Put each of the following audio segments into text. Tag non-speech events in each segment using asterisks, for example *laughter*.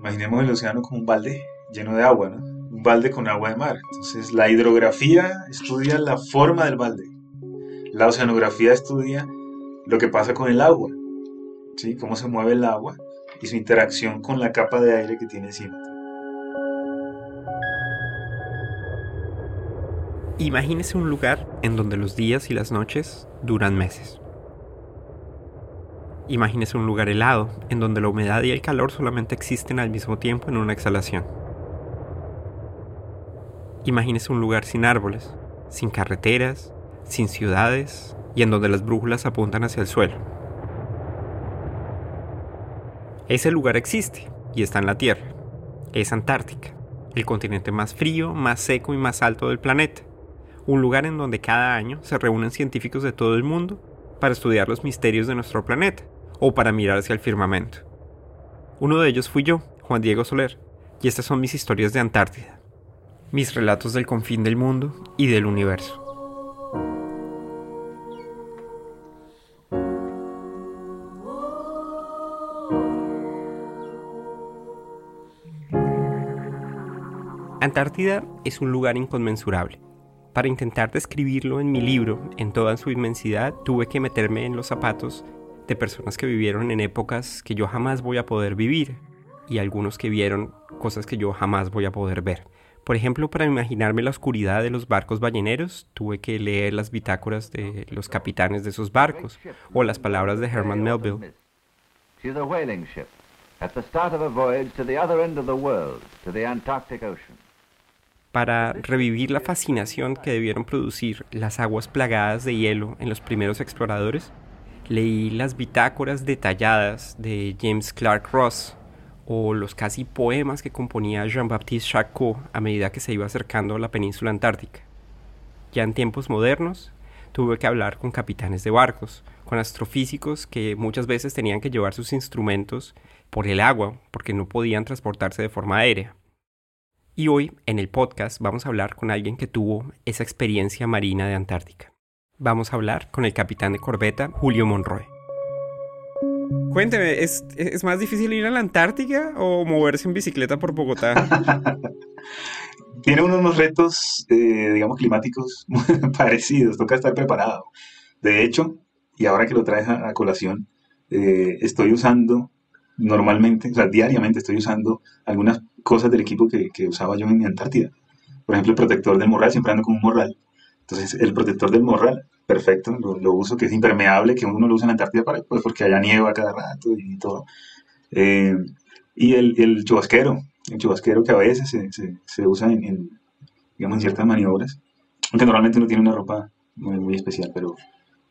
Imaginemos el océano como un balde lleno de agua, ¿no? Un balde con agua de mar. Entonces la hidrografía estudia la forma del balde. La oceanografía estudia lo que pasa con el agua, ¿sí? Cómo se mueve el agua y su interacción con la capa de aire que tiene encima. Imagínese un lugar en donde los días y las noches duran meses. Imagínese un lugar helado, en donde la humedad y el calor solamente existen al mismo tiempo en una exhalación. Imagínese un lugar sin árboles, sin carreteras, sin ciudades y en donde las brújulas apuntan hacia el suelo. Ese lugar existe y está en la Tierra. Es Antártica, el continente más frío, más seco y más alto del planeta un lugar en donde cada año se reúnen científicos de todo el mundo para estudiar los misterios de nuestro planeta o para mirar hacia el firmamento. Uno de ellos fui yo, Juan Diego Soler, y estas son mis historias de Antártida, mis relatos del confín del mundo y del universo. Antártida es un lugar inconmensurable para intentar describirlo en mi libro en toda su inmensidad, tuve que meterme en los zapatos de personas que vivieron en épocas que yo jamás voy a poder vivir y algunos que vieron cosas que yo jamás voy a poder ver. Por ejemplo, para imaginarme la oscuridad de los barcos balleneros, tuve que leer las bitácoras de los capitanes de esos barcos o las palabras de Herman Melville para revivir la fascinación que debieron producir las aguas plagadas de hielo en los primeros exploradores, leí las bitácoras detalladas de James Clark Ross o los casi poemas que componía Jean-Baptiste Charcot a medida que se iba acercando a la península antártica. Ya en tiempos modernos, tuve que hablar con capitanes de barcos, con astrofísicos que muchas veces tenían que llevar sus instrumentos por el agua porque no podían transportarse de forma aérea. Y hoy en el podcast vamos a hablar con alguien que tuvo esa experiencia marina de Antártica. Vamos a hablar con el capitán de corbeta Julio Monroy. Cuénteme, ¿es, más difícil ir a la Antártica o moverse en bicicleta por Bogotá? *laughs* Tiene unos retos, eh, digamos, climáticos *laughs* parecidos, toca estar preparado. De hecho, y ahora que lo traes a, colación, eh, estoy usando normalmente, o sea, diariamente estoy usando algunas cosas del equipo que, que usaba yo en Antártida. Por ejemplo, el protector del morral, siempre ando con un morral. Entonces, el protector del morral, perfecto, lo, uso, que es impermeable, que uno lo usa en Antártida para, pues, porque haya nieva cada rato y todo. Eh, y el, el, chubasquero, el chubasquero que a veces se, se, usa en, digamos, en ciertas maniobras, aunque normalmente uno tiene una ropa muy, muy especial, pero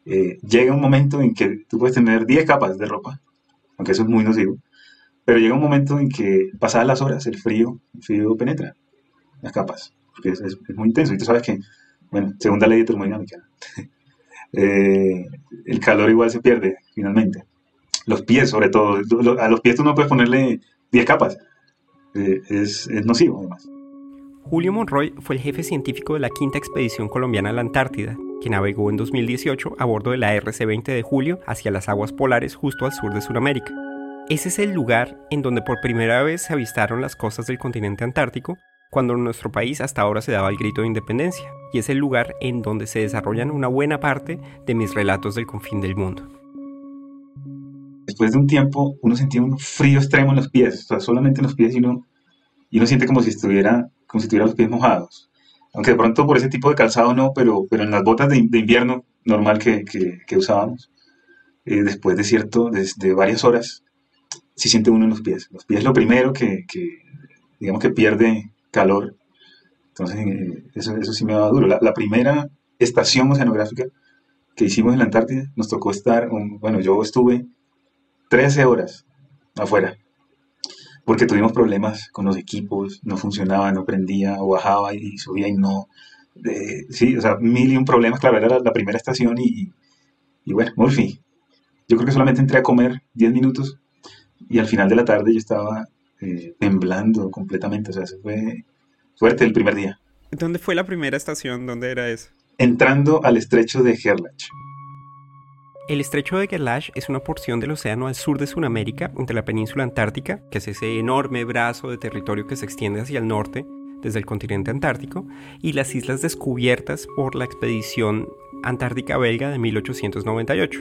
eh, llega un momento en que tú puedes tener 10 capas de ropa, aunque eso es muy nocivo, pero llega un momento en que, pasadas las horas, el frío, el frío penetra las capas, porque es, muy intenso. Y tú sabes que, bueno, segunda ley de termodinámica, *laughs* eh, el calor igual se pierde finalmente. Los pies, sobre todo. A los pies tú no puedes ponerle 10 capas. Eh, es, es nocivo, además. Julio Monroy fue el jefe científico de la quinta expedición colombiana a la Antártida, que navegó en 2018 a bordo de la RC-20 de Julio hacia las aguas polares justo al sur de Sudamérica. Ese es el lugar en donde por primera vez se avistaron las costas del continente antártico, cuando nuestro país hasta ahora se daba el grito de independencia, y es el lugar en donde se desarrollan una buena parte de mis relatos del confín del mundo. Después de un tiempo, uno sentía un frío extremo en los pies, o sea, solamente en los pies, y uno, y uno siente como si, estuviera, como si tuviera los pies mojados. Aunque de pronto por ese tipo de calzado no, pero, pero en las botas de, invierno normal que, que, usábamos, eh, después de cierto, de varias horas, si siente uno en los pies. Los pies es lo primero que, digamos que pierde calor. Entonces, eh, eso, eso sí me va duro. La, primera estación oceanográfica que hicimos en la Antártida, nos tocó estar, bueno, yo estuve 13 horas afuera, porque tuvimos problemas con los equipos, no funcionaba, no prendía, o bajaba y subía y no. sí, o sea, mil y un problemas, claro, era la, primera estación y, y bueno, Murphy. Yo creo que solamente entré a comer 10 minutos y al final de la tarde yo estaba eh, temblando completamente, o sea, eso fue fuerte el primer día. ¿Dónde fue la primera estación? ¿Dónde era eso? Entrando al estrecho de Gerlach. El estrecho de Gerlache es una porción del océano al sur de Sudamérica, entre la península antártica, que es ese enorme brazo de territorio que se extiende hacia el norte, desde el continente antártico, y las islas descubiertas por la expedición antártica belga de 1898.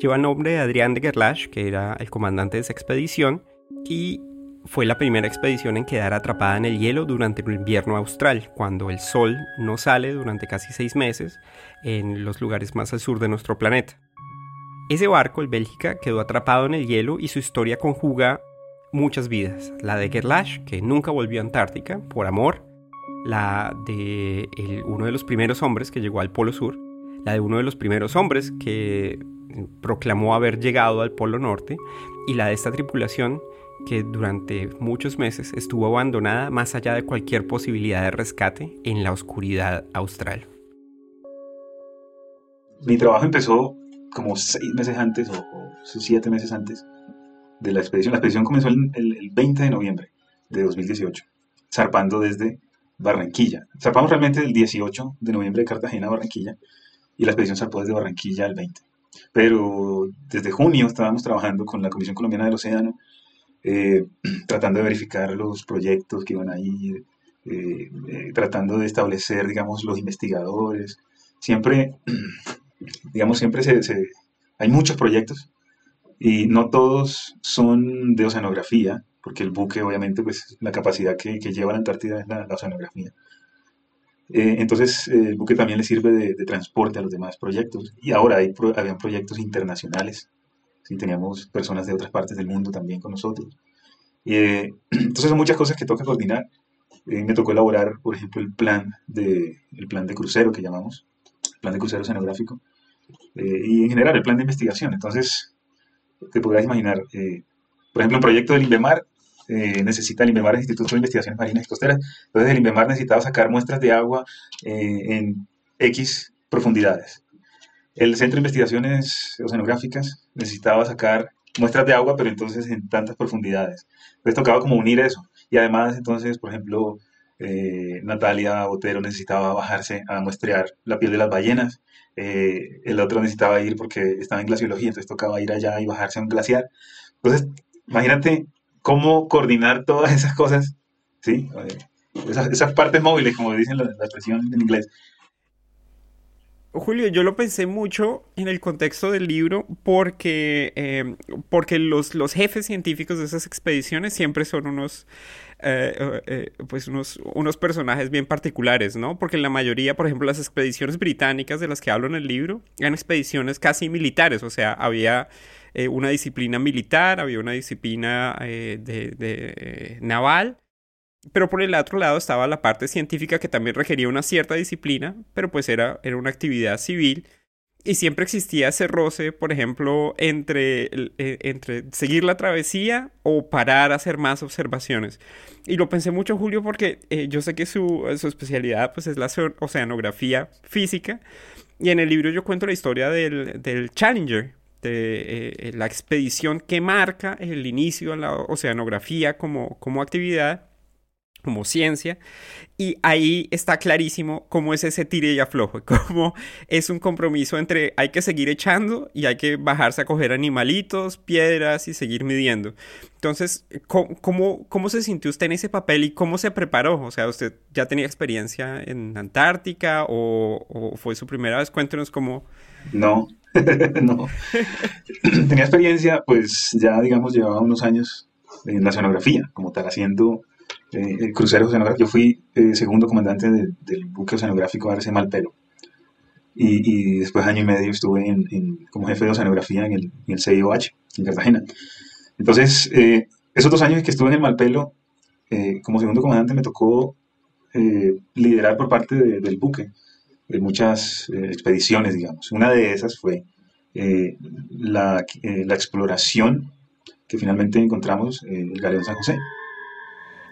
Lleva el nombre de Adrián de Gerlache, que era el comandante de esa expedición, y fue la primera expedición en quedar atrapada en el hielo durante el invierno austral, cuando el sol no sale durante casi seis meses en los lugares más al sur de nuestro planeta. Ese barco, el Bélgica, quedó atrapado en el hielo y su historia conjuga muchas vidas. La de Gerlache, que nunca volvió a Antártica por amor. La de uno de los primeros hombres que llegó al Polo Sur. La de uno de los primeros hombres que proclamó haber llegado al Polo Norte. Y la de esta tripulación que durante muchos meses estuvo abandonada más allá de cualquier posibilidad de rescate en la oscuridad austral. Mi trabajo empezó como seis meses antes o, siete meses antes de la expedición. La expedición comenzó el, el, 20 de noviembre de 2018, zarpando desde Barranquilla. Zarpamos realmente el 18 de noviembre de Cartagena a Barranquilla y la expedición zarpó desde Barranquilla el 20. Pero desde junio estábamos trabajando con la Comisión Colombiana del Océano, eh, *clears throat* tratando de verificar los proyectos que iban a ir, eh, eh, tratando de establecer, digamos, los investigadores. Siempre *clears throat* digamos, siempre se, hay muchos proyectos y no todos son de oceanografía, porque el buque obviamente pues la capacidad que, lleva la Antártida es la, oceanografía. Entonces el buque también le sirve de, transporte a los demás proyectos y ahora hay habían proyectos internacionales, ¿sí? teníamos personas de otras partes del mundo también con nosotros. Eh, *clears throat* entonces son muchas cosas que toca coordinar. Eh, me tocó elaborar, por ejemplo, el plan de, el plan de crucero que llamamos, plan de crucero oceanográfico, eh, y en general el plan de investigación. Entonces, te podrás imaginar, eh, por ejemplo, un proyecto del INVEMAR eh, necesita el INVEMAR, el Instituto de Investigaciones Marinas y Costeras, entonces el INVEMAR necesitaba sacar muestras de agua en X profundidades. El Centro de Investigaciones Oceanográficas necesitaba sacar muestras de agua, pero entonces en tantas profundidades. Entonces tocaba como unir eso. Y además, entonces, por ejemplo, eh, Natalia Botero necesitaba bajarse a muestrear la piel de las ballenas, eh, el otro necesitaba ir porque estaba en glaciología, entonces tocaba ir allá y bajarse a un glaciar. Entonces, imagínate cómo coordinar todas esas cosas, ¿sí? Eh, esas, partes móviles, como dicen la, expresión en inglés. Julio, yo lo pensé mucho en el contexto del libro porque, porque los, los jefes científicos de esas expediciones siempre son unos eh, eh, pues unos, unos personajes bien particulares, ¿no? Porque la mayoría, por ejemplo, las expediciones británicas de las que hablo en el libro, eran expediciones casi militares, o sea, había eh, una disciplina militar, había una disciplina de, naval, pero por el otro lado estaba la parte científica que también requería una cierta disciplina, pero pues era, era una actividad civil y siempre existía ese roce, por ejemplo, entre, e, entre seguir la travesía o parar a hacer más observaciones. Y lo pensé mucho, Julio, porque eh, yo sé que su, su, especialidad pues, es la oceanografía física. Y en el libro yo cuento la historia del, del Challenger, de eh, la expedición que marca el inicio de la oceanografía como, como actividad como ciencia, y ahí está clarísimo cómo es ese tire y aflojo, *laughs* cómo es un compromiso entre hay que seguir echando y hay que bajarse a coger animalitos, piedras y seguir midiendo. Entonces, ¿cómo, cómo, se sintió usted en ese papel y cómo se preparó? O sea, ¿usted ya tenía experiencia en Antártica o, fue su primera vez? Cuéntenos cómo... No, *laughs* no. tenía experiencia, pues ya digamos llevaba unos años en la oceanografía, como tal, haciendo eh, el crucero oceanográfico. Yo fui eh, segundo comandante del buque oceanográfico Arce Malpelo. Y, y, después año y medio estuve en, como jefe de oceanografía en el, en el CIOH, en Cartagena. Entonces, eh, esos dos años que estuve en el Malpelo, como segundo comandante me tocó liderar por parte del buque de muchas expediciones, digamos. Una de esas fue la, la, exploración que finalmente encontramos, el Galeón San José.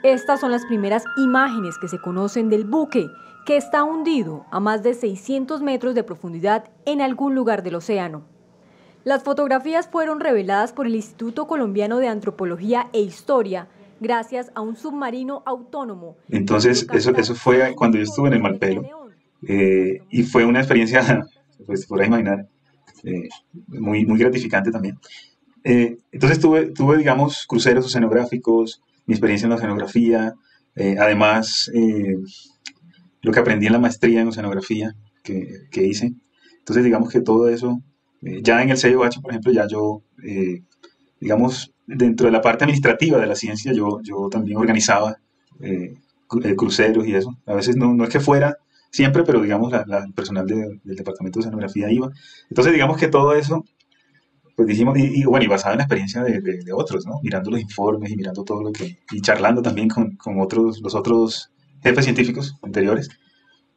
Estas son las primeras imágenes que se conocen del buque, que está hundido a más de 600 metros de profundidad en algún lugar del océano. Las fotografías fueron reveladas por el Instituto Colombiano de Antropología e Historia gracias a un submarino autónomo. Entonces, eso, eso fue cuando yo estuve en el Malpelo eh, y fue una experiencia, *laughs* pues se podrá imaginar, muy, muy gratificante también. entonces tuve, tuve, digamos, cruceros oceanográficos, mi experiencia en la oceanografía, además lo que aprendí en la maestría en oceanografía que, que hice. Entonces, digamos que todo eso, ya en el CIOH, por ejemplo, ya yo, digamos, dentro de la parte administrativa de la ciencia, yo, yo también organizaba eh, eh, cruceros y eso. A veces no, no, es que fuera siempre, pero digamos, la, el personal del departamento de oceanografía iba. Entonces, digamos que todo eso, pues dijimos, y, bueno, y basado en la experiencia de, de, otros, ¿no? Mirando los informes y mirando todo lo que, y charlando también con, con otros, los otros jefes científicos anteriores,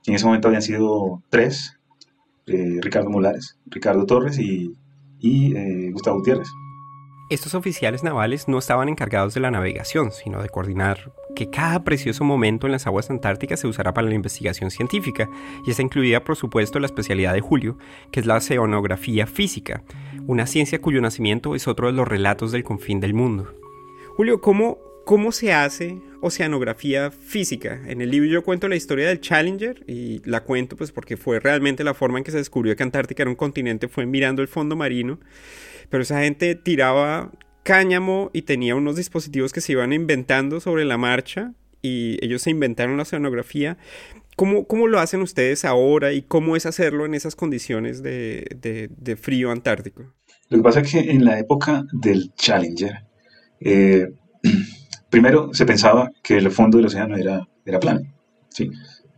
que en ese momento habían sido tres, eh, Ricardo Molares, Ricardo Torres y, y Gustavo Gutiérrez. Estos oficiales navales no estaban encargados de la navegación, sino de coordinar que cada precioso momento en las aguas antárticas se usara para la investigación científica, y está incluida por supuesto la especialidad de Julio, que es la oceanografía física, una ciencia cuyo nacimiento es otro de los relatos del confín del mundo. Julio, ¿cómo, cómo se hace oceanografía física? En el libro yo cuento la historia del Challenger y la cuento pues porque fue realmente la forma en que se descubrió que Antártica era un continente, fue mirando el fondo marino pero esa gente tiraba cáñamo y tenía unos dispositivos que se iban inventando sobre la marcha y ellos se inventaron la oceanografía. ¿Cómo, cómo lo hacen ustedes ahora y cómo es hacerlo en esas condiciones de, de, frío antártico? Lo que pasa es que en la época del Challenger, eh, *clears throat* primero se pensaba que el fondo del océano era, era plano, ¿sí?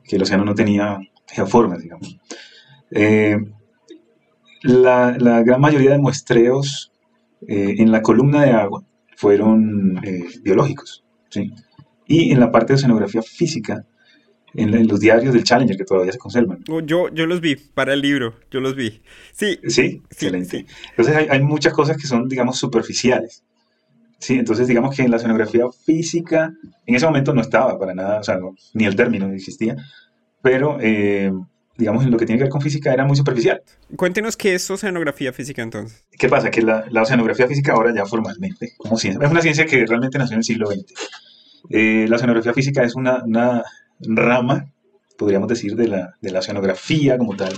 que el océano no tenía geoformas, digamos. Eh, la, la gran mayoría de muestreos eh, en la columna de agua fueron eh, biológicos, ¿sí? Y en la parte de oceanografía física, en, los diarios del Challenger que todavía se conservan. Oh, yo, yo los vi para el libro, yo los vi. Sí. Sí, excelente. Entonces hay, hay, muchas cosas que son, digamos, superficiales. Sí, entonces digamos que en la oceanografía física, en ese momento no estaba para nada, o sea, ni el término existía, pero eh, digamos, en lo que tiene que ver con física era muy superficial. Cuéntenos qué es oceanografía física entonces. ¿Qué pasa? Que la, oceanografía física ahora ya formalmente, como ciencia, es una ciencia que realmente nació en el siglo XX. Eh, la oceanografía física es una, una, rama, podríamos decir, de la, de la oceanografía como tal.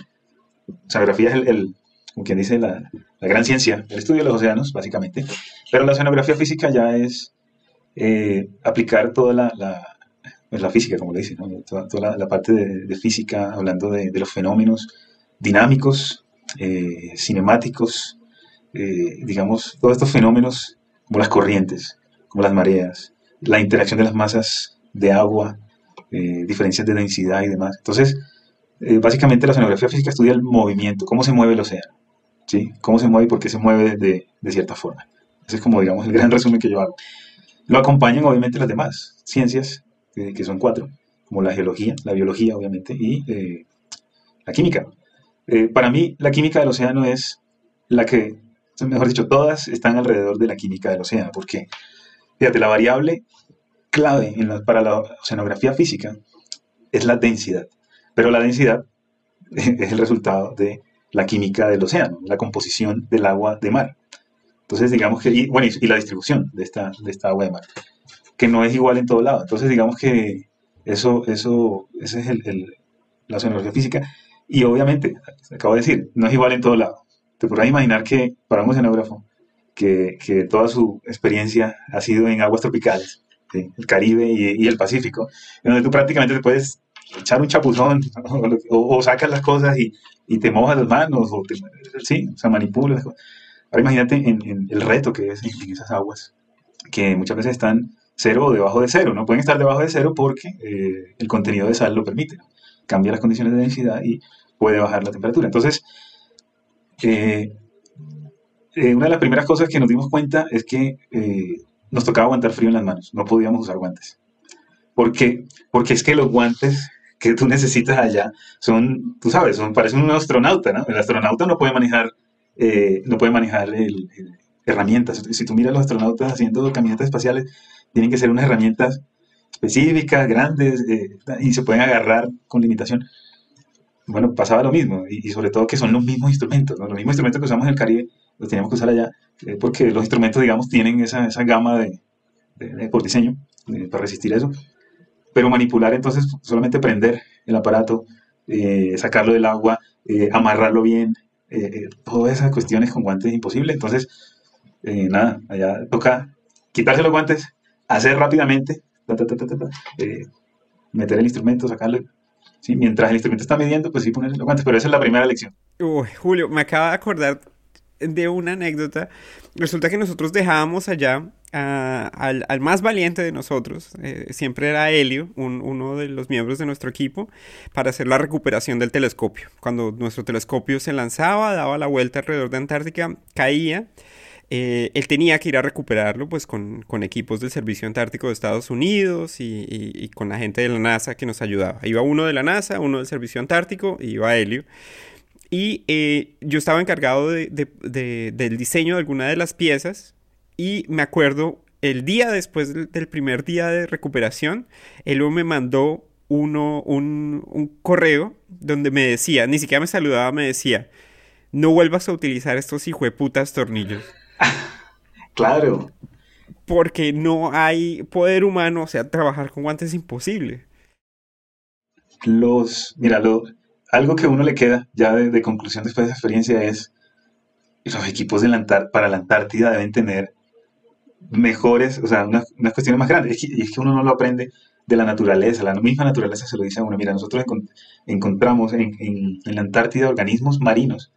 Oceanografía es el, como quien dice, la, la, gran ciencia, el estudio de los océanos, básicamente. Pero la oceanografía física ya es eh, aplicar toda la, es la física, como le dicen, toda, la, parte de, física, hablando de, los fenómenos dinámicos, eh, cinemáticos, eh, digamos, todos estos fenómenos como las corrientes, como las mareas, la interacción de las masas de agua, eh, diferencias de densidad y demás. Entonces, básicamente la oceanografía física estudia el movimiento, cómo se mueve el océano, ¿sí? cómo se mueve y por qué se mueve de, de cierta forma. Ese es como, digamos, el gran resumen que yo hago. Lo acompañan obviamente las demás ciencias que son cuatro, como la geología, la biología obviamente, y eh, la química. Eh, para mí, la química del océano es la que, mejor dicho, todas están alrededor de la química del océano, porque, fíjate, la variable clave para la oceanografía física es la densidad, pero la densidad *laughs* es el resultado de la química del océano, la composición del agua de mar. Entonces, digamos que, y, bueno, y, la distribución de esta, de esta agua de mar que no es igual en todo lado. Entonces, digamos que eso, eso, ese es el, la oceanografía física. Y obviamente, acabo de decir, no es igual en todo lado. Te podrás imaginar que para un oceanógrafo, que, que toda su experiencia ha sido en aguas tropicales, el Caribe y, el Pacífico, en donde tú prácticamente te puedes echar un chapuzón *laughs* o, sacas las cosas y, y, te mojas las manos o te, sí, o sea, manipulas. Ahora imagínate en, el reto que es en, esas aguas, que muchas veces están cero o debajo de cero. No pueden estar debajo de cero porque eh, el contenido de sal lo permite. Cambia las condiciones de densidad y puede bajar la temperatura. Entonces, eh, eh, una de las primeras cosas que nos dimos cuenta es que nos tocaba aguantar frío en las manos. No podíamos usar guantes. ¿Por qué? Porque es que los guantes que tú necesitas allá son, tú sabes, son, parecen un astronauta, ¿no? El astronauta no puede manejar, no puede manejar herramientas. Si tú miras a los astronautas haciendo caminatas espaciales, tienen que ser unas herramientas específicas, grandes, eh, y se pueden agarrar con limitación. Bueno, pasaba lo mismo, y, sobre todo que son los mismos instrumentos, los mismos instrumentos que usamos en el Caribe, los teníamos que usar allá, eh, porque los instrumentos, digamos, tienen esa, esa gama de, por diseño para resistir eso. Pero manipular, entonces, solamente prender el aparato, eh, sacarlo del agua, amarrarlo bien, eh, todas esas cuestiones con guantes es imposible. Entonces, nada, allá toca quitarse los guantes, hacer rápidamente, meter el instrumento, sacarlo. ¿sí? Mientras el instrumento está midiendo, pues sí ponerle los guantes, pero esa es la primera lección. Julio, me acaba de acordar de una anécdota. Resulta que nosotros dejábamos allá al, más valiente de nosotros, eh, siempre era Helio, uno de los miembros de nuestro equipo, para hacer la recuperación del telescopio. Cuando nuestro telescopio se lanzaba, daba la vuelta alrededor de Antártica, caía. Eh, él tenía que ir a recuperarlo pues con, equipos del Servicio Antártico de Estados Unidos y, con la gente de la NASA que nos ayudaba. Iba uno de la NASA, uno del Servicio Antártico y iba Helio. Y eh, yo estaba encargado del diseño de alguna de las piezas y me acuerdo el día después del, primer día de recuperación, él me mandó uno, un, correo donde me decía, ni siquiera me saludaba, me decía, no vuelvas a utilizar estos hijueputas tornillos. *laughs* claro. Porque no hay poder humano, o sea, trabajar con guantes es imposible. Los, mira, lo, algo que a uno le queda ya de, conclusión después de esa experiencia es los equipos de para la Antártida deben tener mejores, o sea, unas, cuestiones más grandes. Y es que uno no lo aprende de la naturaleza, la misma naturaleza se lo dice a uno. Mira, nosotros encontramos en, la Antártida organismos marinos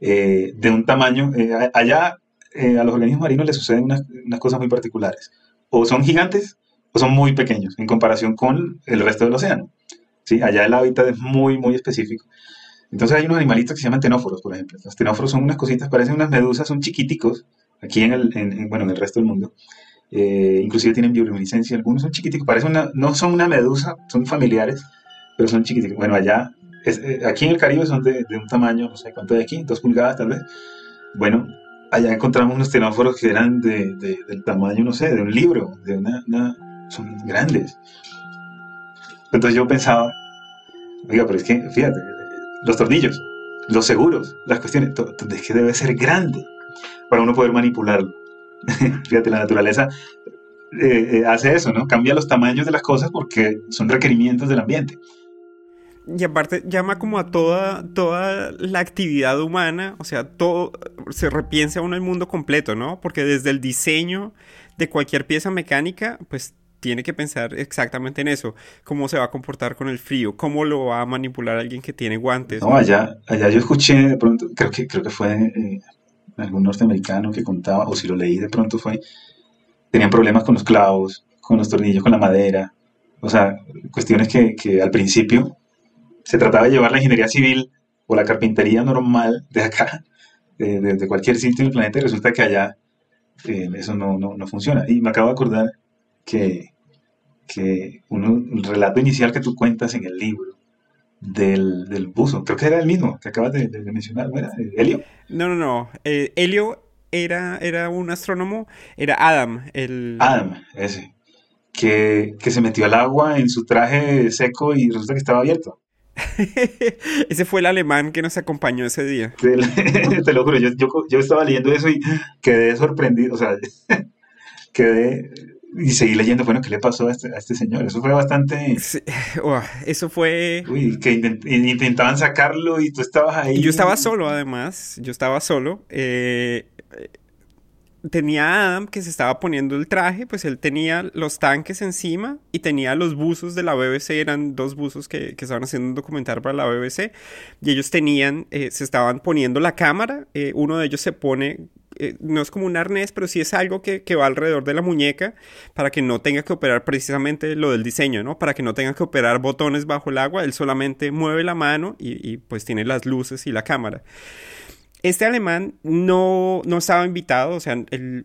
eh, de un tamaño, eh, allá eh, a los organismos marinos les suceden unas, cosas muy particulares. O son gigantes o son muy pequeños en comparación con el resto del océano. ¿sí? Allá el hábitat es muy, muy específico. Entonces hay unos animalitos que se llaman tenóforos, por ejemplo. Los tenóforos son unas cositas, parecen unas medusas, son chiquiticos, aquí en el, bueno, en el resto del mundo. Eh, inclusive tienen bioluminiscencia, algunos son chiquiticos, parecen una, no son una medusa, son familiares, pero son chiquiticos. Bueno, allá, eh, aquí en el Caribe son de, un tamaño, no sé cuánto de aquí, dos pulgadas tal vez. Bueno, allá encontramos unos tenóforos que eran de, del tamaño, no sé, de un libro, de una, son grandes. Entonces yo pensaba, oiga, pero es que, fíjate, los tornillos, los seguros, las cuestiones, es que debe ser grande para uno poder manipularlo. *laughs* Fíjate, la naturaleza eh, eh, hace eso, ¿no? Cambia los tamaños de las cosas porque son requerimientos del ambiente. Y aparte llama como a toda, toda la actividad humana, o sea, todo, se repiensa uno el mundo completo, ¿no? Porque desde el diseño de cualquier pieza mecánica, pues tiene que pensar exactamente en eso, cómo se va a comportar con el frío, cómo lo va a manipular alguien que tiene guantes. No, allá, allá yo escuché de pronto, creo que, creo que fue eh, algún norteamericano que contaba, o si lo leí de pronto fue, tenían problemas con los clavos, con los tornillos, con la madera, o sea, cuestiones que, que al principio se trataba de llevar la ingeniería civil o la carpintería normal de acá, de, cualquier sitio del planeta, y resulta que allá eh, eso no, no, no, funciona. Y me acabo de acordar que, que un relato inicial que tú cuentas en el libro, del, del, buzo. Creo que era el mismo que acabas de, mencionar, ¿no era? ¿Helio? No, no, no. Eh, Helio era, era un astrónomo, era Adam, el... Adam, ese. Que, que se metió al agua en su traje seco y resulta que estaba abierto. *laughs* ese fue el alemán que nos acompañó ese día. *laughs* Te lo juro, yo, yo, yo estaba leyendo eso y quedé sorprendido, o sea, *laughs* quedé y seguí leyendo, bueno, ¿qué le pasó a este, a este señor? Eso fue bastante... eso fue... Uy, que intentaban sacarlo y tú estabas ahí. Yo estaba solo, además, yo estaba solo. Eh, tenía a Adam que se estaba poniendo el traje, pues él tenía los tanques encima y tenía los buzos de la BBC, eran dos buzos que, que estaban haciendo un documental para la BBC, y ellos tenían, eh, se estaban poniendo la cámara, eh, uno de ellos se pone eh, no es como un arnés, pero sí es algo que, va alrededor de la muñeca para que no tenga que operar precisamente lo del diseño, ¿no? Para que no tenga que operar botones bajo el agua, él solamente mueve la mano y pues tiene las luces y la cámara. Este alemán no, no estaba invitado, o sea, él,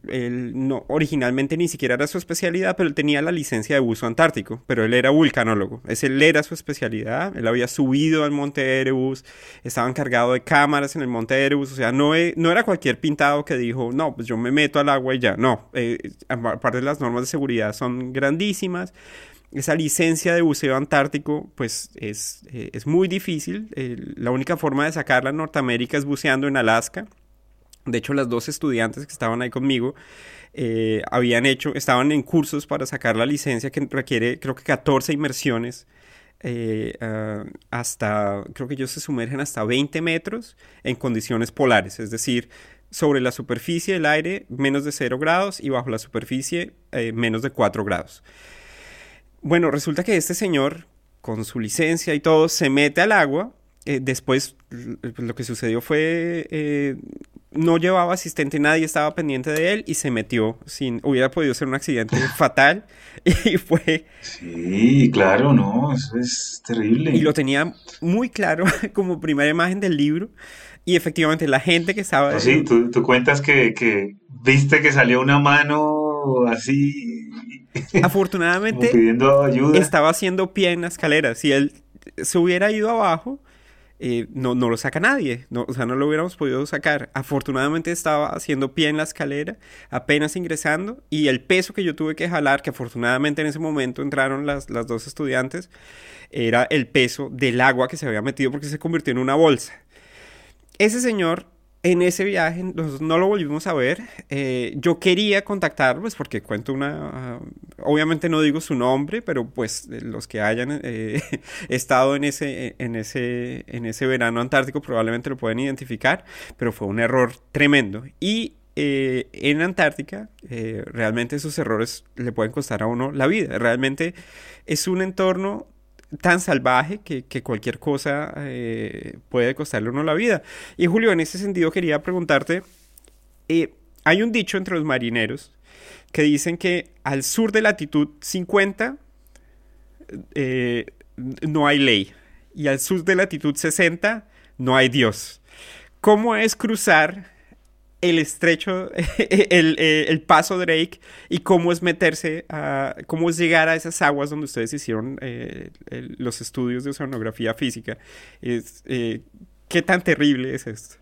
no, originalmente ni siquiera era su especialidad, pero él tenía la licencia de buzo antártico, pero él era vulcanólogo, ese él era su especialidad, él había subido al monte Erebus, estaba encargado de cámaras en el monte Erebus, o sea, no, e, no era cualquier pintado que dijo, no, pues yo me meto al agua y ya, no, eh, aparte las normas de seguridad son grandísimas, esa licencia de buceo antártico, pues es, eh, muy difícil. la única forma de sacarla en Norteamérica es buceando en Alaska. De hecho, las dos estudiantes que estaban ahí conmigo eh, habían hecho, estaban en cursos para sacar la licencia que requiere, creo que 14 inmersiones eh, ah, hasta, creo que ellos se sumergen hasta 20 metros en condiciones polares, es decir, sobre la superficie del aire menos de 0 grados y bajo la superficie eh, menos de 4 grados. Bueno, resulta que este señor, con su licencia y todo, se mete al agua. Eh, después lo que sucedió fue no llevaba asistente, nadie estaba pendiente de él y se metió sin, hubiera podido ser un accidente *laughs* fatal *laughs* y fue... Sí, claro, no, eso es terrible. Y lo tenía muy claro *laughs* como primera imagen del libro y efectivamente la gente que estaba... Sí, tú, cuentas que, que, viste que salió una mano así... Afortunadamente pidiendo ayuda. estaba haciendo pie en la escalera. Si él se hubiera ido abajo, eh, no, no lo saca nadie, no, o sea, no lo hubiéramos podido sacar. Afortunadamente estaba haciendo pie en la escalera, apenas ingresando, y el peso que yo tuve que jalar, que afortunadamente en ese momento entraron las, las dos estudiantes, era el peso del agua que se había metido porque se convirtió en una bolsa. Ese señor en ese viaje no lo volvimos a ver. Eh, yo quería contactarlo, pues porque cuento una... obviamente no digo su nombre, pero pues los que hayan eh, *laughs* estado en ese, en, ese, en ese verano antártico probablemente lo pueden identificar, pero fue un error tremendo. Y eh, en Antártica, realmente esos errores le pueden costar a uno la vida. Realmente es un entorno tan salvaje que, cualquier cosa eh, puede costarle uno la vida. Y Julio, en ese sentido quería preguntarte, eh, hay un dicho entre los marineros que dicen que al sur de latitud 50 eh, no hay ley y al sur de latitud 60 no hay Dios. ¿Cómo es cruzar el estrecho, *laughs* eh, el, paso Drake y cómo es meterse a, cómo es llegar a esas aguas donde ustedes hicieron eh, los estudios de oceanografía física. Es, eh, ¿Qué tan terrible es esto?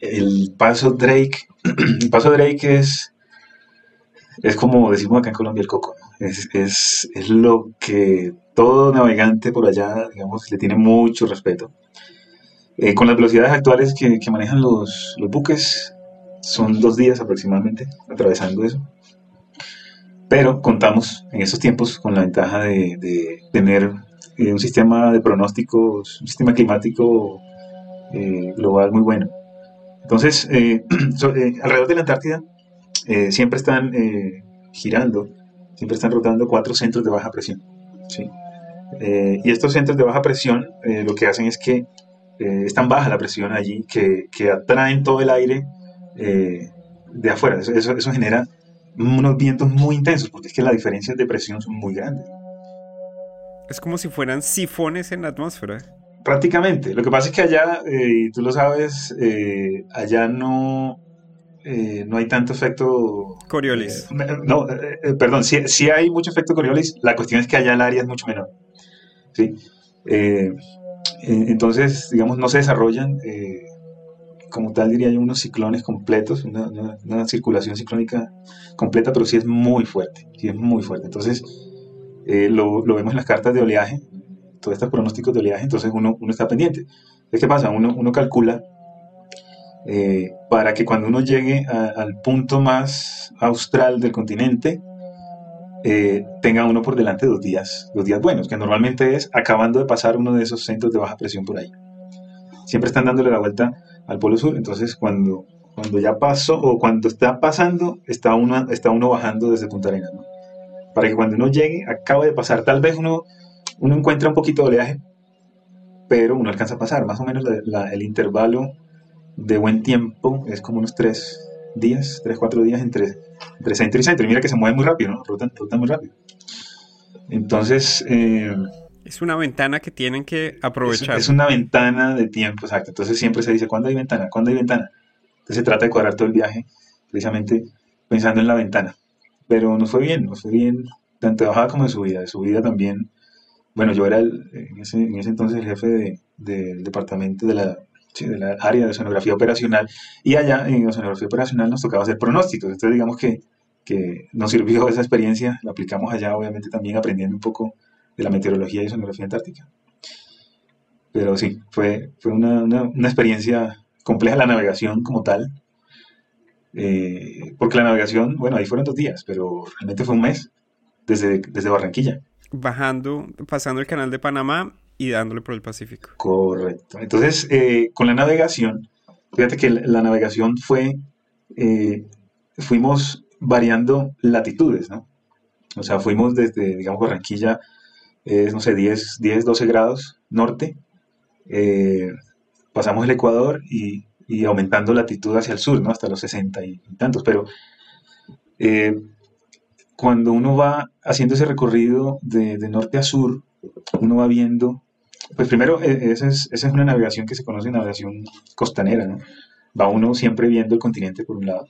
El paso Drake, *clears throat* el paso Drake es, es como decimos acá en Colombia el coco, es, es, es, lo que todo navegante por allá, digamos, le tiene mucho respeto. con las velocidades actuales que, que manejan los, los buques, son dos días aproximadamente atravesando eso. Pero contamos en esos tiempos con la ventaja de, tener eh, un sistema de pronósticos, un sistema climático eh, global muy bueno. Entonces, eh, *clears throat* alrededor de la Antártida siempre están girando, siempre están rotando cuatro centros de baja presión. y estos centros de baja presión lo que hacen es que están baja la presión allí, que, que atraen todo el aire eh, de afuera. Eso, eso, genera unos vientos muy intensos, porque es que las diferencias de presión son muy grandes. Es como si fueran sifones en la atmósfera. Prácticamente. Lo que pasa es que allá, eh, y tú lo sabes, eh, allá no, no hay tanto efecto... Coriolis. no, perdón, sí, sí, hay mucho efecto Coriolis. La cuestión es que allá el área es mucho menor. ¿sí? entonces, digamos, no se desarrollan como tal diría yo, unos ciclones completos, una, circulación ciclónica completa, pero sí es muy fuerte, sí es muy fuerte. Entonces, eh, lo, vemos en las cartas de oleaje, todos estos pronósticos de oleaje, entonces uno, está pendiente. ¿Qué pasa? Uno, calcula eh, para que cuando uno llegue al punto más austral del continente, eh, tenga uno por delante dos días, dos días buenos, que normalmente es acabando de pasar uno de esos centros de baja presión por ahí. Siempre están dándole la vuelta al Polo Sur. Entonces, cuando, cuando ya pasó o cuando está pasando, está uno, está uno bajando desde Punta Arenas. Para que cuando uno llegue, acabe de pasar, tal vez uno, uno encuentra un poquito de oleaje, pero uno alcanza a pasar. Más o menos el intervalo de buen tiempo es como unos tres días, tres, cuatro días entre, entre centro y centro. Y mira que se mueve muy rápido, ¿no? Rotan, muy rápido. Entonces, eh, es una ventana que tienen que aprovechar. Es, una ventana de tiempo, exacto. Entonces siempre se dice, ¿cuándo hay ventana? ¿Cuándo hay ventana? Entonces se trata de cuadrar todo el viaje precisamente pensando en la ventana. Pero nos fue bien, nos fue bien, tanto de bajada como de subida. De subida también, bueno, yo era en, ese, entonces el jefe del departamento de la, de la área de oceanografía operacional y allá en oceanografía operacional nos tocaba hacer pronósticos. Entonces digamos que, que nos sirvió esa experiencia, la aplicamos allá obviamente también aprendiendo un poco de la meteorología y oceanografía antártica. Pero sí, fue, fue una, una, experiencia compleja la navegación como tal, eh, porque la navegación, bueno, ahí fueron dos días, pero realmente fue un mes desde, desde Barranquilla. bajando, pasando el canal de Panamá y dándole por el Pacífico. Correcto. Entonces, eh, con la navegación, fíjate que la, navegación fue, eh, fuimos variando latitudes, ¿no? O sea, fuimos desde, digamos, Barranquilla, no sé, 10, 10, 12 grados norte, eh, pasamos el Ecuador y, aumentando latitud hacia el sur, ¿no? Hasta los 60 y, tantos, pero cuando uno va haciendo ese recorrido de, norte a sur, uno va viendo, pues primero, e, esa es, esa es una navegación que se conoce navegación costanera, ¿no? Va uno siempre viendo el continente por un lado,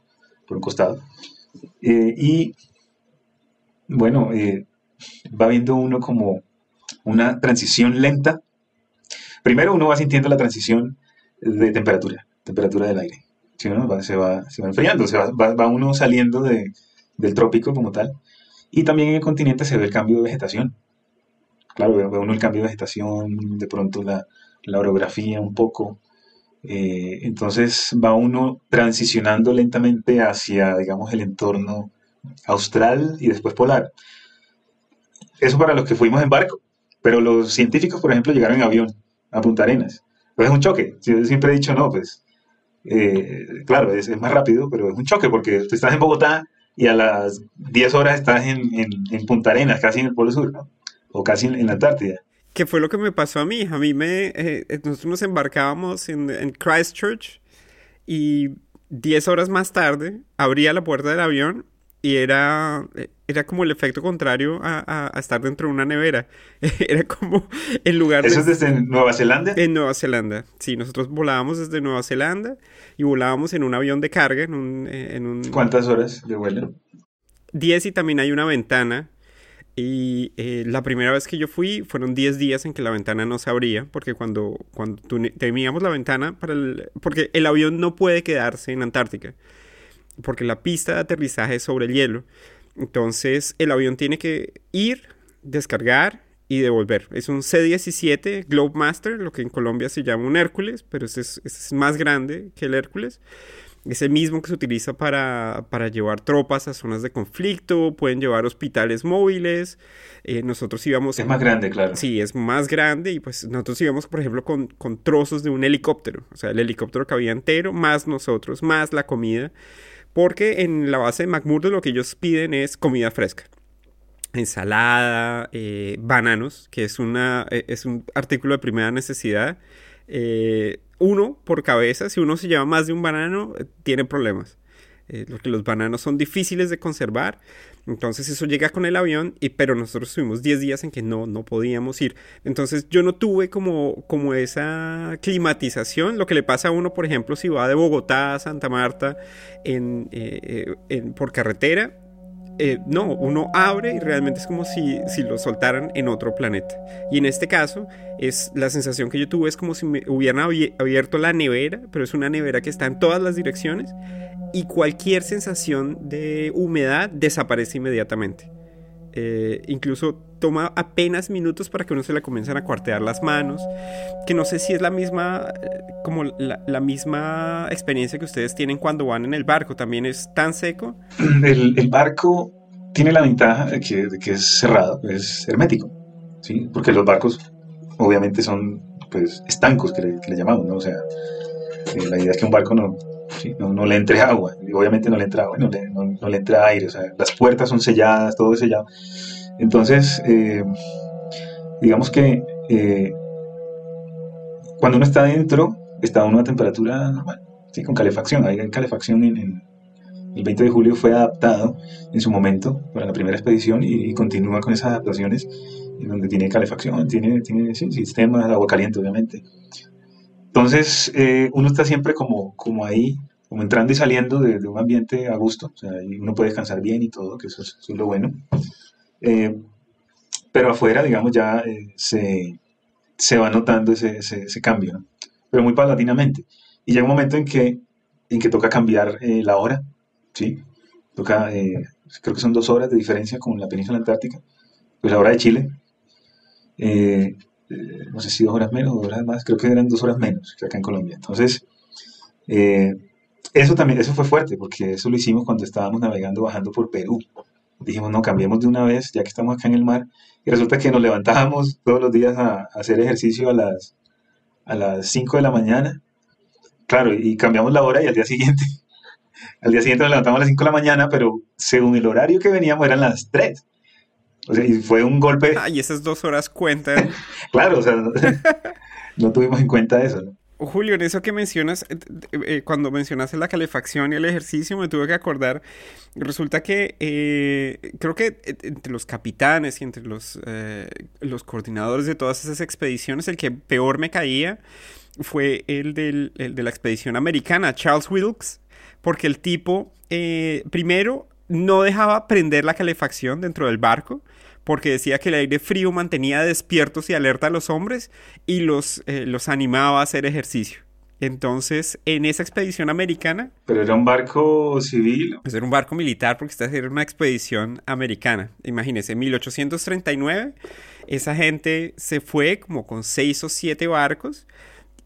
por un costado. Eh, y bueno, eh, va viendo uno como una transición lenta. Primero uno va sintiendo la transición de temperatura, temperatura del aire. se, va, enfriando, se va, uno saliendo de, del trópico como tal. Y también en el continente se ve el cambio de vegetación. Claro, ve uno el cambio de vegetación, de pronto la, la orografía un poco. Eh, entonces va uno transicionando lentamente hacia, digamos, el entorno austral y después polar. Eso para los que fuimos en barco, pero los científicos, por ejemplo, llegaron en avión a Punta Arenas. Pues es un choque. Yo siempre he dicho, no, pues, eh, claro, es, más rápido, pero es un choque porque tú estás en Bogotá y a las 10 horas estás en, en, Punta Arenas, casi en el Polo Sur, ¿no? O casi en, la Antártida. ¿Qué fue lo que me pasó a mí? A mí me... Eh, nosotros nos embarcábamos en, en Christchurch y 10 horas más tarde abría la puerta del avión y era, era como el efecto contrario a, estar dentro de una nevera. *laughs* era como el lugar... ¿Eso es desde Nueva Zelanda? En Nueva Zelanda, sí. Nosotros volábamos desde Nueva Zelanda y volábamos en un avión de carga, en un... Eh, en un... ¿Cuántas horas de vuelo? Diez y también hay una ventana. Y eh, la primera vez que yo fui fueron 10 días en que la ventana no se abría, porque cuando, cuando teníamos la ventana, para el, porque el avión no puede quedarse en Antártica porque la pista de aterrizaje es sobre el hielo. Entonces el avión tiene que ir, descargar y devolver. Es un C-17 Globemaster, lo que en Colombia se llama un Hércules, pero es, más grande que el Hércules. Es el mismo que se utiliza para, llevar tropas a zonas de conflicto, pueden llevar hospitales móviles. Eh, nosotros íbamos... Es más grande, claro. Sí, es más grande y pues nosotros íbamos, por ejemplo, con, con trozos de un helicóptero. O sea, el helicóptero cabía entero, más nosotros, más la comida. Porque en la base de McMurdo lo que ellos piden es comida fresca. Ensalada, eh, bananos, que es, una, eh, es un artículo de primera necesidad. Eh, uno por cabeza, si uno se lleva más de un banano, tiene problemas. Los bananos son difíciles de conservar entonces eso llega con el avión, y, pero nosotros tuvimos 10 días en que no, no podíamos ir. Entonces yo no tuve como, como esa climatización, lo que le pasa a uno, por ejemplo, si va de Bogotá a Santa Marta en, eh, eh, por carretera. Eh, no, uno abre y realmente es como si, si lo soltaran en otro planeta. Y en este caso, es la sensación que yo tuve es como si me hubieran abierto la nevera, pero es una nevera que está en todas las direcciones y cualquier sensación de humedad desaparece inmediatamente. Eh, incluso toma apenas minutos para que uno se le comiencen a cuartear las manos, que no sé si es la misma, eh, como la, misma experiencia que ustedes tienen cuando van en el barco, también es tan seco. *clears throat* El, barco tiene la ventaja de que, que, es cerrado, es hermético, ¿sí? porque los barcos obviamente son pues estancos que le, llamamos, ¿no? o sea, eh, la idea es que un barco no, no, le entre agua, obviamente no le entra agua, no le, no, le entra aire, o sea, las puertas son selladas, todo es sellado. Entonces, eh, digamos que eh, cuando uno está dentro, está a una temperatura normal, ¿sí? con calefacción, hay calefacción en, el 20 de julio fue adaptado en su momento para la primera expedición y, continúa con esas adaptaciones en donde tiene calefacción, tiene, tiene sí, sistemas, agua caliente obviamente, entonces, eh, uno está siempre como, como ahí, como entrando y saliendo de, un ambiente a gusto, o sea, uno puede descansar bien y todo, que eso es, lo bueno. Eh, pero afuera, digamos, ya eh, se, se, va notando ese, ese, cambio, ¿no? pero muy paulatinamente. Y llega un momento en que, en que toca cambiar la hora, ¿sí? Toca, creo que son dos horas de diferencia con la península antártica, pues la hora de Chile. Eh, no sé si dos horas menos, dos horas más, creo que eran dos horas menos que acá en Colombia. Entonces, eh, eso también, eso fue fuerte, porque eso lo hicimos cuando estábamos navegando, bajando por Perú. dijimos, no, cambiemos de una vez, ya que estamos acá en el mar. Y resulta que nos levantábamos todos los días a, hacer ejercicio a las, a las 5 de la mañana. Claro, y cambiamos la hora y al día siguiente, *laughs* al día siguiente nos levantamos a las 5 de la mañana, pero según el horario que veníamos eran las 3. O sea, y fue un golpe. Ah, y esas dos horas cuentan. *laughs* claro, o sea, no, tuvimos en cuenta eso, ¿no? Julio, en eso que mencionas, eh, eh, cuando mencionaste la calefacción y el ejercicio, me tuve que acordar. Resulta que eh, creo que entre los capitanes y entre los, los coordinadores de todas esas expediciones, el que peor me caía fue el, del, el de la expedición americana, Charles Wilkes, porque el tipo, primero, no dejaba prender la calefacción dentro del barco porque decía que el aire frío mantenía despiertos y alerta a los hombres y los, eh, los animaba a hacer ejercicio. Entonces, en esa expedición americana... Pero era un barco civil. Pues era un barco militar porque esta era una expedición americana. Imagínense, en 1839 esa gente se fue como con seis o siete barcos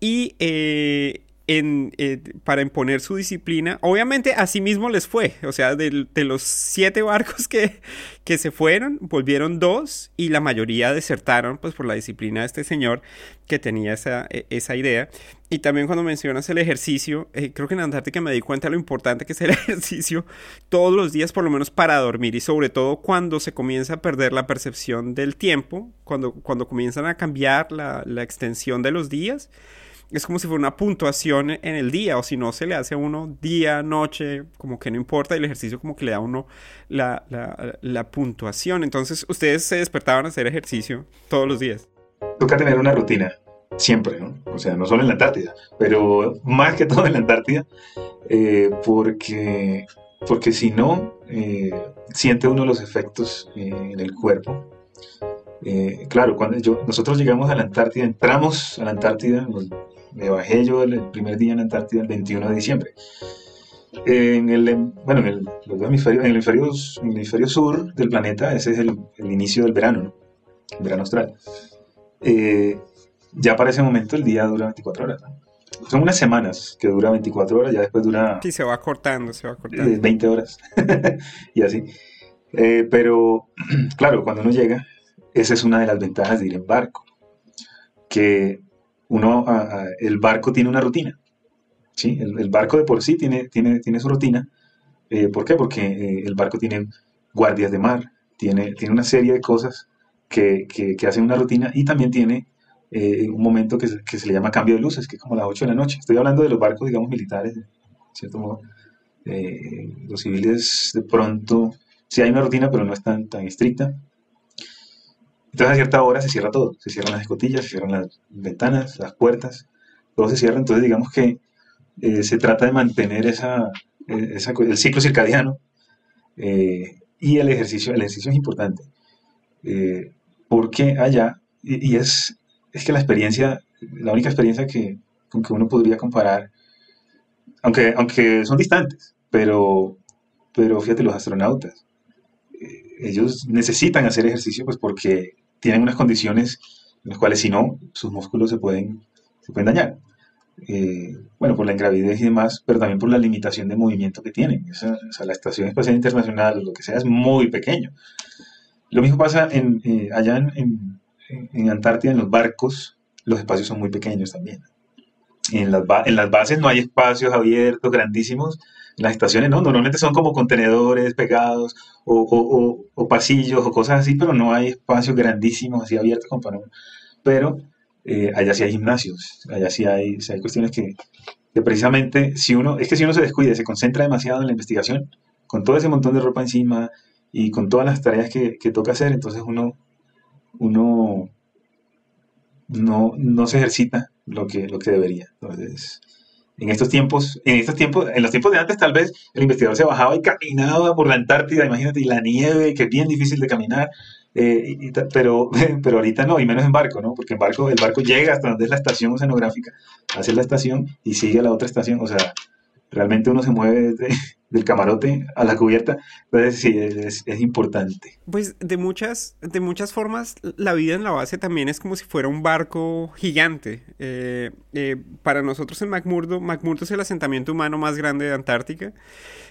y eh, en, eh, para imponer su disciplina. Obviamente así mismo les fue, o sea, de, los siete barcos que, que, se fueron, volvieron dos y la mayoría desertaron pues por la disciplina de este señor que tenía esa, e, esa idea. Y también cuando mencionas el ejercicio, eh, creo que en Antártica me di cuenta de lo importante que es el *laughs* ejercicio todos los días por lo menos para dormir y sobre todo cuando se comienza a perder la percepción del tiempo, cuando, cuando comienzan a cambiar la, la extensión de los días es como si fuera una puntuación en el día, o si no se le hace a uno día, noche, como que no importa, el ejercicio como que le da a uno la, la, puntuación. Entonces, ustedes se despertaban a hacer ejercicio todos los días. Toca tener una rutina, siempre, ¿no? O sea, no solo en la Antártida, pero más que todo en la Antártida, eh, porque, porque si no, eh, siente uno los efectos eh, en el cuerpo. claro, cuando yo, nosotros llegamos a la Antártida, entramos a la Antártida, me bajé yo el, primer día en Antártida el 21 de diciembre. En el, bueno, en el, hemisferio, en el hemisferio, sur del planeta, ese es el, inicio del verano, el verano austral. Eh, ya para ese momento el día dura 24 horas. Son unas semanas que dura 24 horas, ya después dura... Sí, se va cortando, se va cortando. 20 horas *laughs* y así. Eh, pero, *clears throat* claro, cuando uno llega, esa es una de las ventajas de ir en barco, que uno, el barco tiene una rutina. ¿sí? El, barco de por sí tiene, tiene, tiene su rutina. Eh, ¿Por qué? Porque eh, el barco tiene guardias de mar, tiene, tiene una serie de cosas que, que, hacen una rutina y también tiene eh, un momento que se, que se, le llama cambio de luces, que es como las 8 de la noche. Estoy hablando de los barcos, digamos, militares, de cierto modo. los civiles de pronto, sí hay una rutina, pero no es tan, tan estricta. Entonces a cierta hora se cierra todo, se cierran las escotillas, se cierran las ventanas, las puertas, todo se cierra. Entonces digamos que eh, se trata de mantener esa, eh, el ciclo circadiano eh, y el ejercicio, el ejercicio es importante. porque allá, y, es, es que la experiencia, la única experiencia que, con que uno podría comparar, aunque, aunque son distantes, pero, pero fíjate, los astronautas, ellos necesitan hacer ejercicio pues porque tienen unas condiciones en las cuales si no, sus músculos se pueden, se pueden dañar. Eh, bueno, por la ingravidez y demás, pero también por la limitación de movimiento que tienen. o sea, la Estación Espacial Internacional, lo que sea, es muy pequeño. Lo mismo pasa en, eh, allá en, en, Antártida, en los barcos, los espacios son muy pequeños también. En las, en las bases no hay espacios abiertos, grandísimos, las estaciones no, normalmente son como contenedores pegados o, pasillos o cosas así, pero no hay espacios grandísimos así abiertos como Pero eh, allá sí hay gimnasios, allá sí hay, hay cuestiones que, precisamente si uno, es que si uno se descuida se concentra demasiado en la investigación, con todo ese montón de ropa encima y con todas las tareas que, toca hacer, entonces uno, uno no, no se ejercita lo que, lo que debería. Entonces, en estos tiempos, en estos tiempos, en los tiempos de antes tal vez el investigador se bajaba y caminaba por la Antártida, imagínate, y la nieve, que es bien difícil de caminar, eh, pero, *laughs* pero ahorita no, y menos en barco, ¿no? Porque en barco, el barco llega hasta donde es la estación oceanográfica, hace la estación y sigue a la otra estación, o sea, realmente uno se mueve *laughs* del camarote a la cubierta, entonces sí, es, importante. Pues de muchas, de muchas formas, la vida en la base también es como si fuera un barco gigante. Eh, eh, para nosotros en McMurdo, McMurdo es el asentamiento humano más grande de Antártica.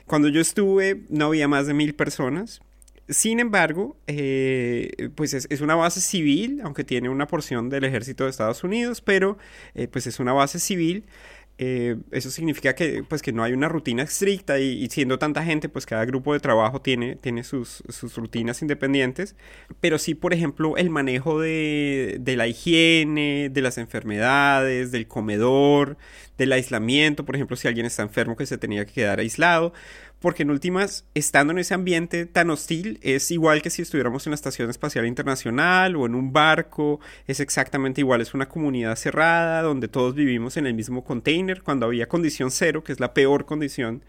Cuando yo estuve no había más de mil personas. Sin embargo, eh, pues es, una base civil, aunque tiene una porción del ejército de Estados Unidos, pero pues es una base civil eh, eso significa que, pues, que no hay una rutina estricta y, siendo tanta gente, pues cada grupo de trabajo tiene, tiene sus, sus rutinas independientes. Pero sí, por ejemplo, el manejo de, de, la higiene, de las enfermedades, del comedor, del aislamiento, por ejemplo, si alguien está enfermo que se tenía que quedar aislado porque en últimas, estando en ese ambiente tan hostil, es igual que si estuviéramos en la Estación Espacial Internacional o en un barco, es exactamente igual, es una comunidad cerrada donde todos vivimos en el mismo container, cuando había condición cero, que es la peor condición,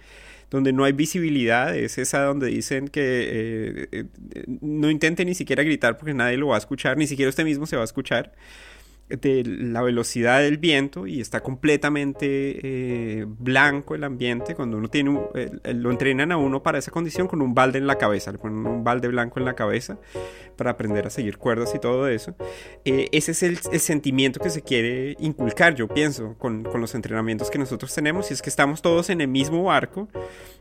donde no hay visibilidad, es esa donde dicen que eh, eh, no intente ni siquiera gritar porque nadie lo va a escuchar, ni siquiera usted mismo se va a escuchar de la velocidad del viento y está completamente eh, blanco el ambiente. Cuando uno tiene, lo entrenan a uno para esa condición con un balde en la cabeza, le ponen un balde blanco en la cabeza para aprender a seguir cuerdas y todo eso. Eh, ese es el, sentimiento que se quiere inculcar, yo pienso, con, con, los entrenamientos que nosotros tenemos, y es que estamos todos en el mismo barco.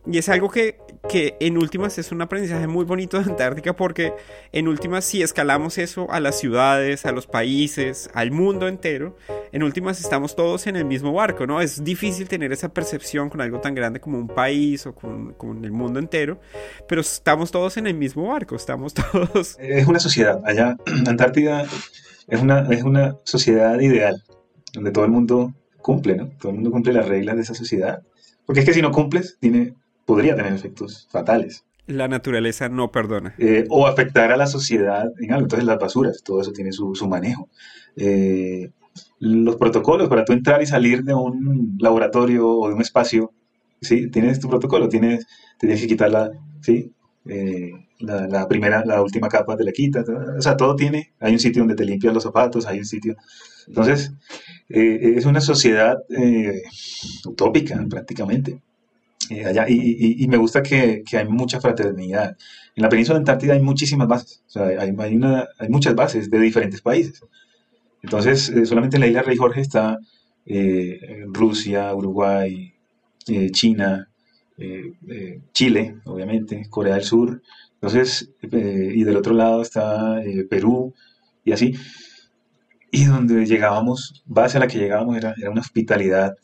Y es algo que, que en últimas es un aprendizaje muy bonito de Antártica porque en últimas si escalamos eso a las ciudades, a los países, al mundo entero, en últimas estamos todos en el mismo barco, ¿no? Es difícil tener esa percepción con algo tan grande como un país o con, con el mundo entero, pero estamos todos en el mismo barco, estamos *laughs* todos es una sociedad. Allá, *clears throat* Antártida es una, es una sociedad ideal, donde todo el mundo cumple, ¿no? Todo el mundo cumple las reglas de esa sociedad. Porque es que si no cumples, tiene, podría tener efectos fatales. La naturaleza no perdona. Eh, o afectar a la sociedad en algo. Entonces las basuras, todo eso tiene su, su manejo. Eh, los protocolos para tú entrar y salir de un laboratorio o de un espacio, ¿sí? Tienes tu protocolo, tienes, tienes que quitarla, ¿sí? Eh, la, primera, la última capa te la quita, o sea, todo tiene, hay un sitio donde te limpias los zapatos, hay un sitio, entonces es una sociedad utópica prácticamente. Allá, y, me gusta que, hay mucha fraternidad. En la península antártida hay muchísimas bases, o sea, hay, hay, una, hay muchas bases de diferentes países. Entonces, solamente en la isla Rey Jorge está Rusia, Uruguay, China, eh, eh, Chile, obviamente, Corea del Sur, entonces, eh, y del otro lado está Perú, y así. Y donde llegábamos, base a la que llegábamos era, era una hospitalidad,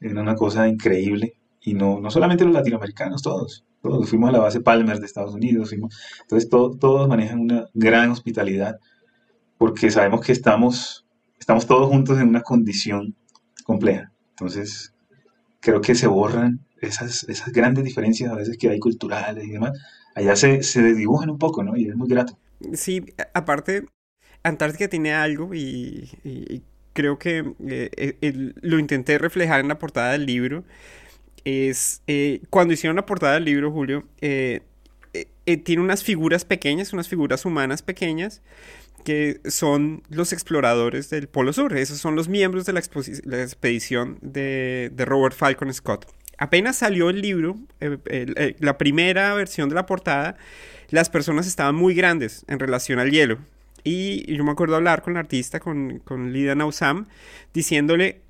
era una cosa increíble, y no, no solamente los latinoamericanos, todos, todos, fuimos a la base Palmer de Estados Unidos, entonces todos manejan una gran hospitalidad, porque sabemos que estamos, estamos todos juntos en una condición compleja, entonces creo que se borran esas, esas grandes diferencias a veces que hay culturales y demás, allá se, se desdibujan un poco, ¿no? Y es muy grato. Sí, aparte, Antártica tiene algo y, creo que eh, lo intenté reflejar en la portada del libro. Es eh, cuando hicieron la portada del libro, Julio, eh, tiene unas figuras pequeñas, unas figuras humanas pequeñas, que son los exploradores del Polo Sur. Esos son los miembros de la, la expedición de, de Robert Falcon Scott apenas salió el libro, eh, eh, la primera versión de la portada, las personas estaban muy grandes en relación al hielo. Y yo me acuerdo hablar con la artista, con, con Lida Nausam, diciéndole,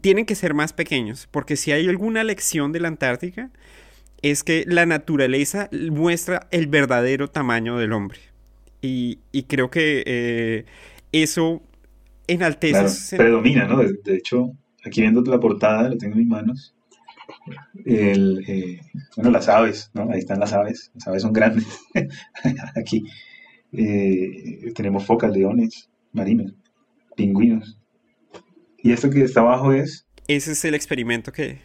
tienen que ser más pequeños, porque si hay alguna lección de la Antártica, es que la naturaleza muestra el verdadero tamaño del hombre. Y, creo que eh, eso enaltece... predomina, ¿no? De, de, hecho, aquí viendo la portada, lo tengo en mis manos, el, eh, bueno, las aves, ¿no? Ahí están las aves, las aves son grandes. *laughs* Aquí eh, tenemos focas, leones, marinos, pingüinos. Y esto que está abajo es... Ese es el experimento que,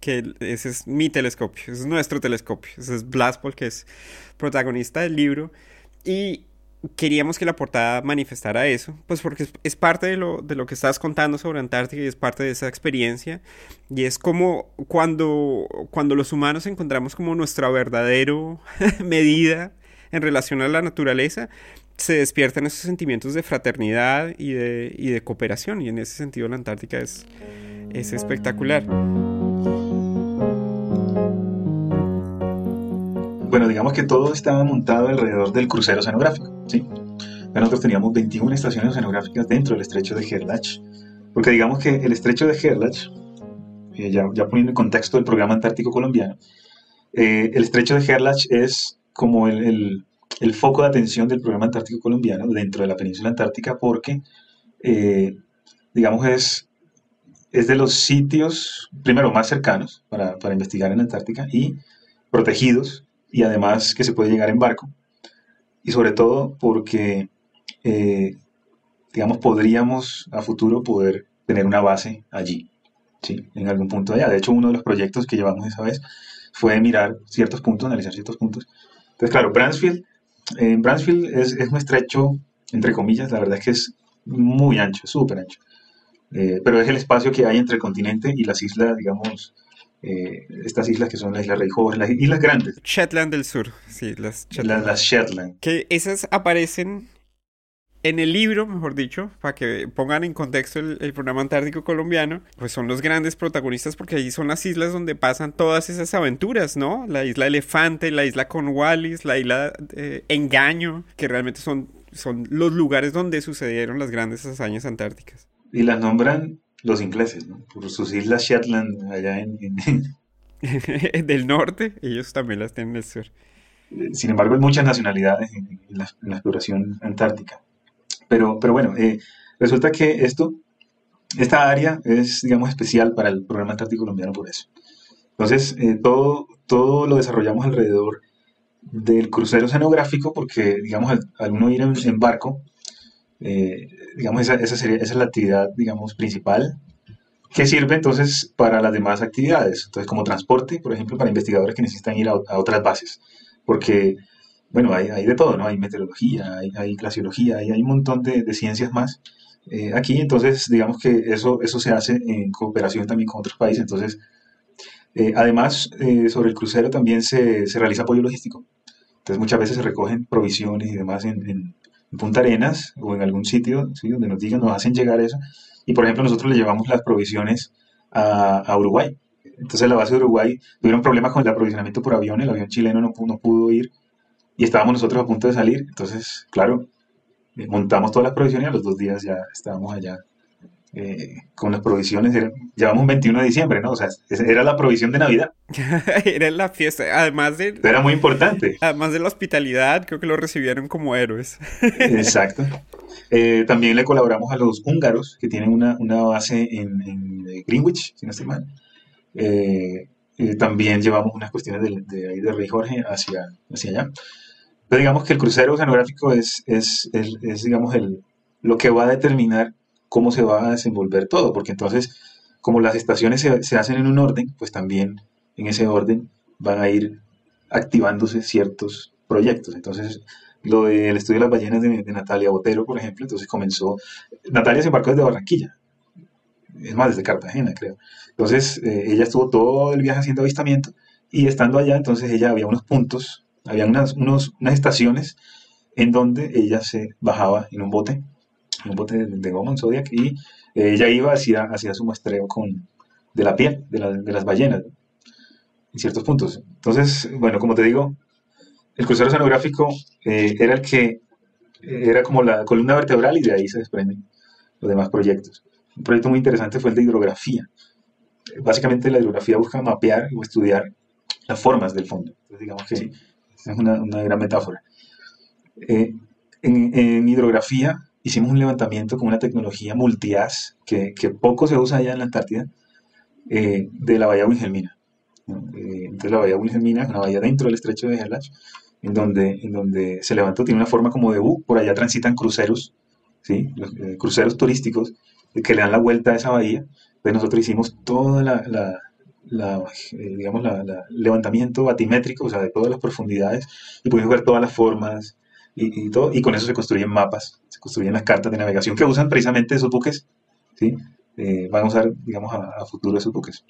que ese es mi telescopio, ese es nuestro telescopio, ese es Blaspol, que es protagonista del libro. Y queríamos que la portada manifestara eso, pues porque es, parte de lo, de lo que estás contando sobre Antártica y es parte de esa experiencia. Y es como cuando, cuando los humanos encontramos como nuestra verdadera *laughs* medida en relación a la naturaleza, se despiertan esos sentimientos de fraternidad y de, y de cooperación. Y en ese sentido la Antártica es, es espectacular. bueno, digamos que todo estaba montado alrededor del crucero oceanográfico, ¿sí? Nosotros teníamos 21 estaciones oceanográficas dentro del estrecho de Gerlach, porque digamos que el estrecho de Gerlach, eh, ya, poniendo en contexto el programa antártico colombiano, eh, el estrecho de Gerlach es como el foco de atención del programa antártico colombiano dentro de la península antártica porque, eh, digamos, es, es de los sitios, primero, más cercanos para, para investigar en Antártica y protegidos y además que se puede llegar en barco. Y sobre todo porque, eh, digamos, podríamos a futuro poder tener una base allí, ¿sí? en algún punto allá. De hecho, uno de los proyectos que llevamos esa vez fue mirar ciertos puntos, analizar ciertos puntos. Entonces, claro, Bransfield, eh, Bransfield es, es, un estrecho, entre comillas, la verdad es que es muy ancho, súper ancho. Eh, pero es el espacio que hay entre el continente y las islas, digamos, eh, estas islas que son las Islas Rey Jorge, las islas grandes. Shetland del Sur, sí, las Shetland. las Shetland. Que esas aparecen en el libro, mejor dicho, para que pongan en contexto el, programa antártico colombiano, pues son los grandes protagonistas porque ahí son las islas donde pasan todas esas aventuras, ¿no? La isla Elefante, la isla Cornwallis, la isla eh, Engaño, que realmente son, son los lugares donde sucedieron las grandes hazañas antárticas. Y las nombran los ingleses, ¿no? Por sus islas Shetland allá en... *laughs* Del norte, ellos también las tienen en el sur. Sin embargo, hay muchas nacionalidades en la exploración antártica. Pero, pero bueno, eh, resulta que esto, esta área es, digamos, especial para el programa antártico colombiano por eso. Entonces, eh, todo, todo lo desarrollamos alrededor del crucero oceanográfico porque, digamos, al, uno ir en, barco, eh, digamos, esa, esa, sería, esa es la actividad, digamos, principal que sirve entonces para las demás actividades. Entonces, como transporte, por ejemplo, para investigadores que necesitan ir a, a otras bases. Porque bueno, hay, hay, de todo, ¿no? Hay meteorología, hay, hay glaciología, hay, hay, un montón de, de ciencias más eh, aquí. Entonces, digamos que eso, eso se hace en cooperación también con otros países. Entonces, eh, además, eh, sobre el crucero también se, se, realiza apoyo logístico. Entonces, muchas veces se recogen provisiones y demás en, en, Punta Arenas o en algún sitio ¿sí? donde nos digan, nos hacen llegar eso. Y, por ejemplo, nosotros le llevamos las provisiones a, a Uruguay. Entonces, la base de Uruguay tuvieron problemas con el aprovisionamiento por avión, el avión chileno no, no pudo ir y estábamos nosotros a punto de salir, entonces, claro, eh, montamos todas las provisiones y a los dos días ya estábamos allá eh, con las provisiones. llevamos un 21 de diciembre, ¿no? O sea, era la provisión de Navidad. *laughs* era la fiesta, además de... Era muy importante. Además de la hospitalidad, creo que lo recibieron como héroes. *laughs* Exacto. Eh, también le colaboramos a los húngaros, que tienen una, una base en, en, Greenwich, si no estoy mal. también llevamos unas cuestiones de, de, de Rey Jorge hacia, hacia allá digamos que el crucero oceanográfico es, es, es, digamos, el, lo que va a determinar cómo se va a desenvolver todo, porque entonces, como las estaciones se, se hacen en un orden, pues también en ese orden van a ir activándose ciertos proyectos. Entonces, lo del estudio de las ballenas de, Natalia Botero, por ejemplo, entonces comenzó, Natalia se embarcó desde Barranquilla, es más, desde Cartagena, creo. Entonces, eh, ella estuvo todo el viaje haciendo avistamiento y estando allá, entonces ella había unos puntos había unas, unos, unas estaciones en donde ella se bajaba en un bote, en un bote de, goma, en Zodiac, y eh, ella iba hacia, hacia su muestreo con, de la piel, de, de las ballenas, en ciertos puntos. Entonces, bueno, como te digo, el crucero oceanográfico eh, era el que era como la columna vertebral y de ahí se desprenden los demás proyectos. Un proyecto muy interesante fue el de hidrografía. Básicamente la hidrografía busca mapear o estudiar las formas del fondo. Entonces, digamos que es una, una gran metáfora. Eh, en, hidrografía hicimos un levantamiento con una tecnología multias que, que poco se usa allá en la Antártida, eh, de la bahía Wilhelmina. Eh, entonces la bahía Wilhelmina es una bahía dentro del estrecho de Gerlach, en donde, en donde se levantó, tiene una forma como de U, por allá transitan cruceros, ¿sí? Los, cruceros turísticos que le dan la vuelta a esa bahía. Entonces nosotros hicimos toda la, la la, eh, digamos, la, levantamiento batimétrico, o sea, de todas las profundidades, y pudimos ver todas las formas y, todo, y con eso se construyen mapas, se construyen las cartas de navegación que usan precisamente esos buques, ¿sí? Eh, van a usar, digamos, a, futuro esos buques.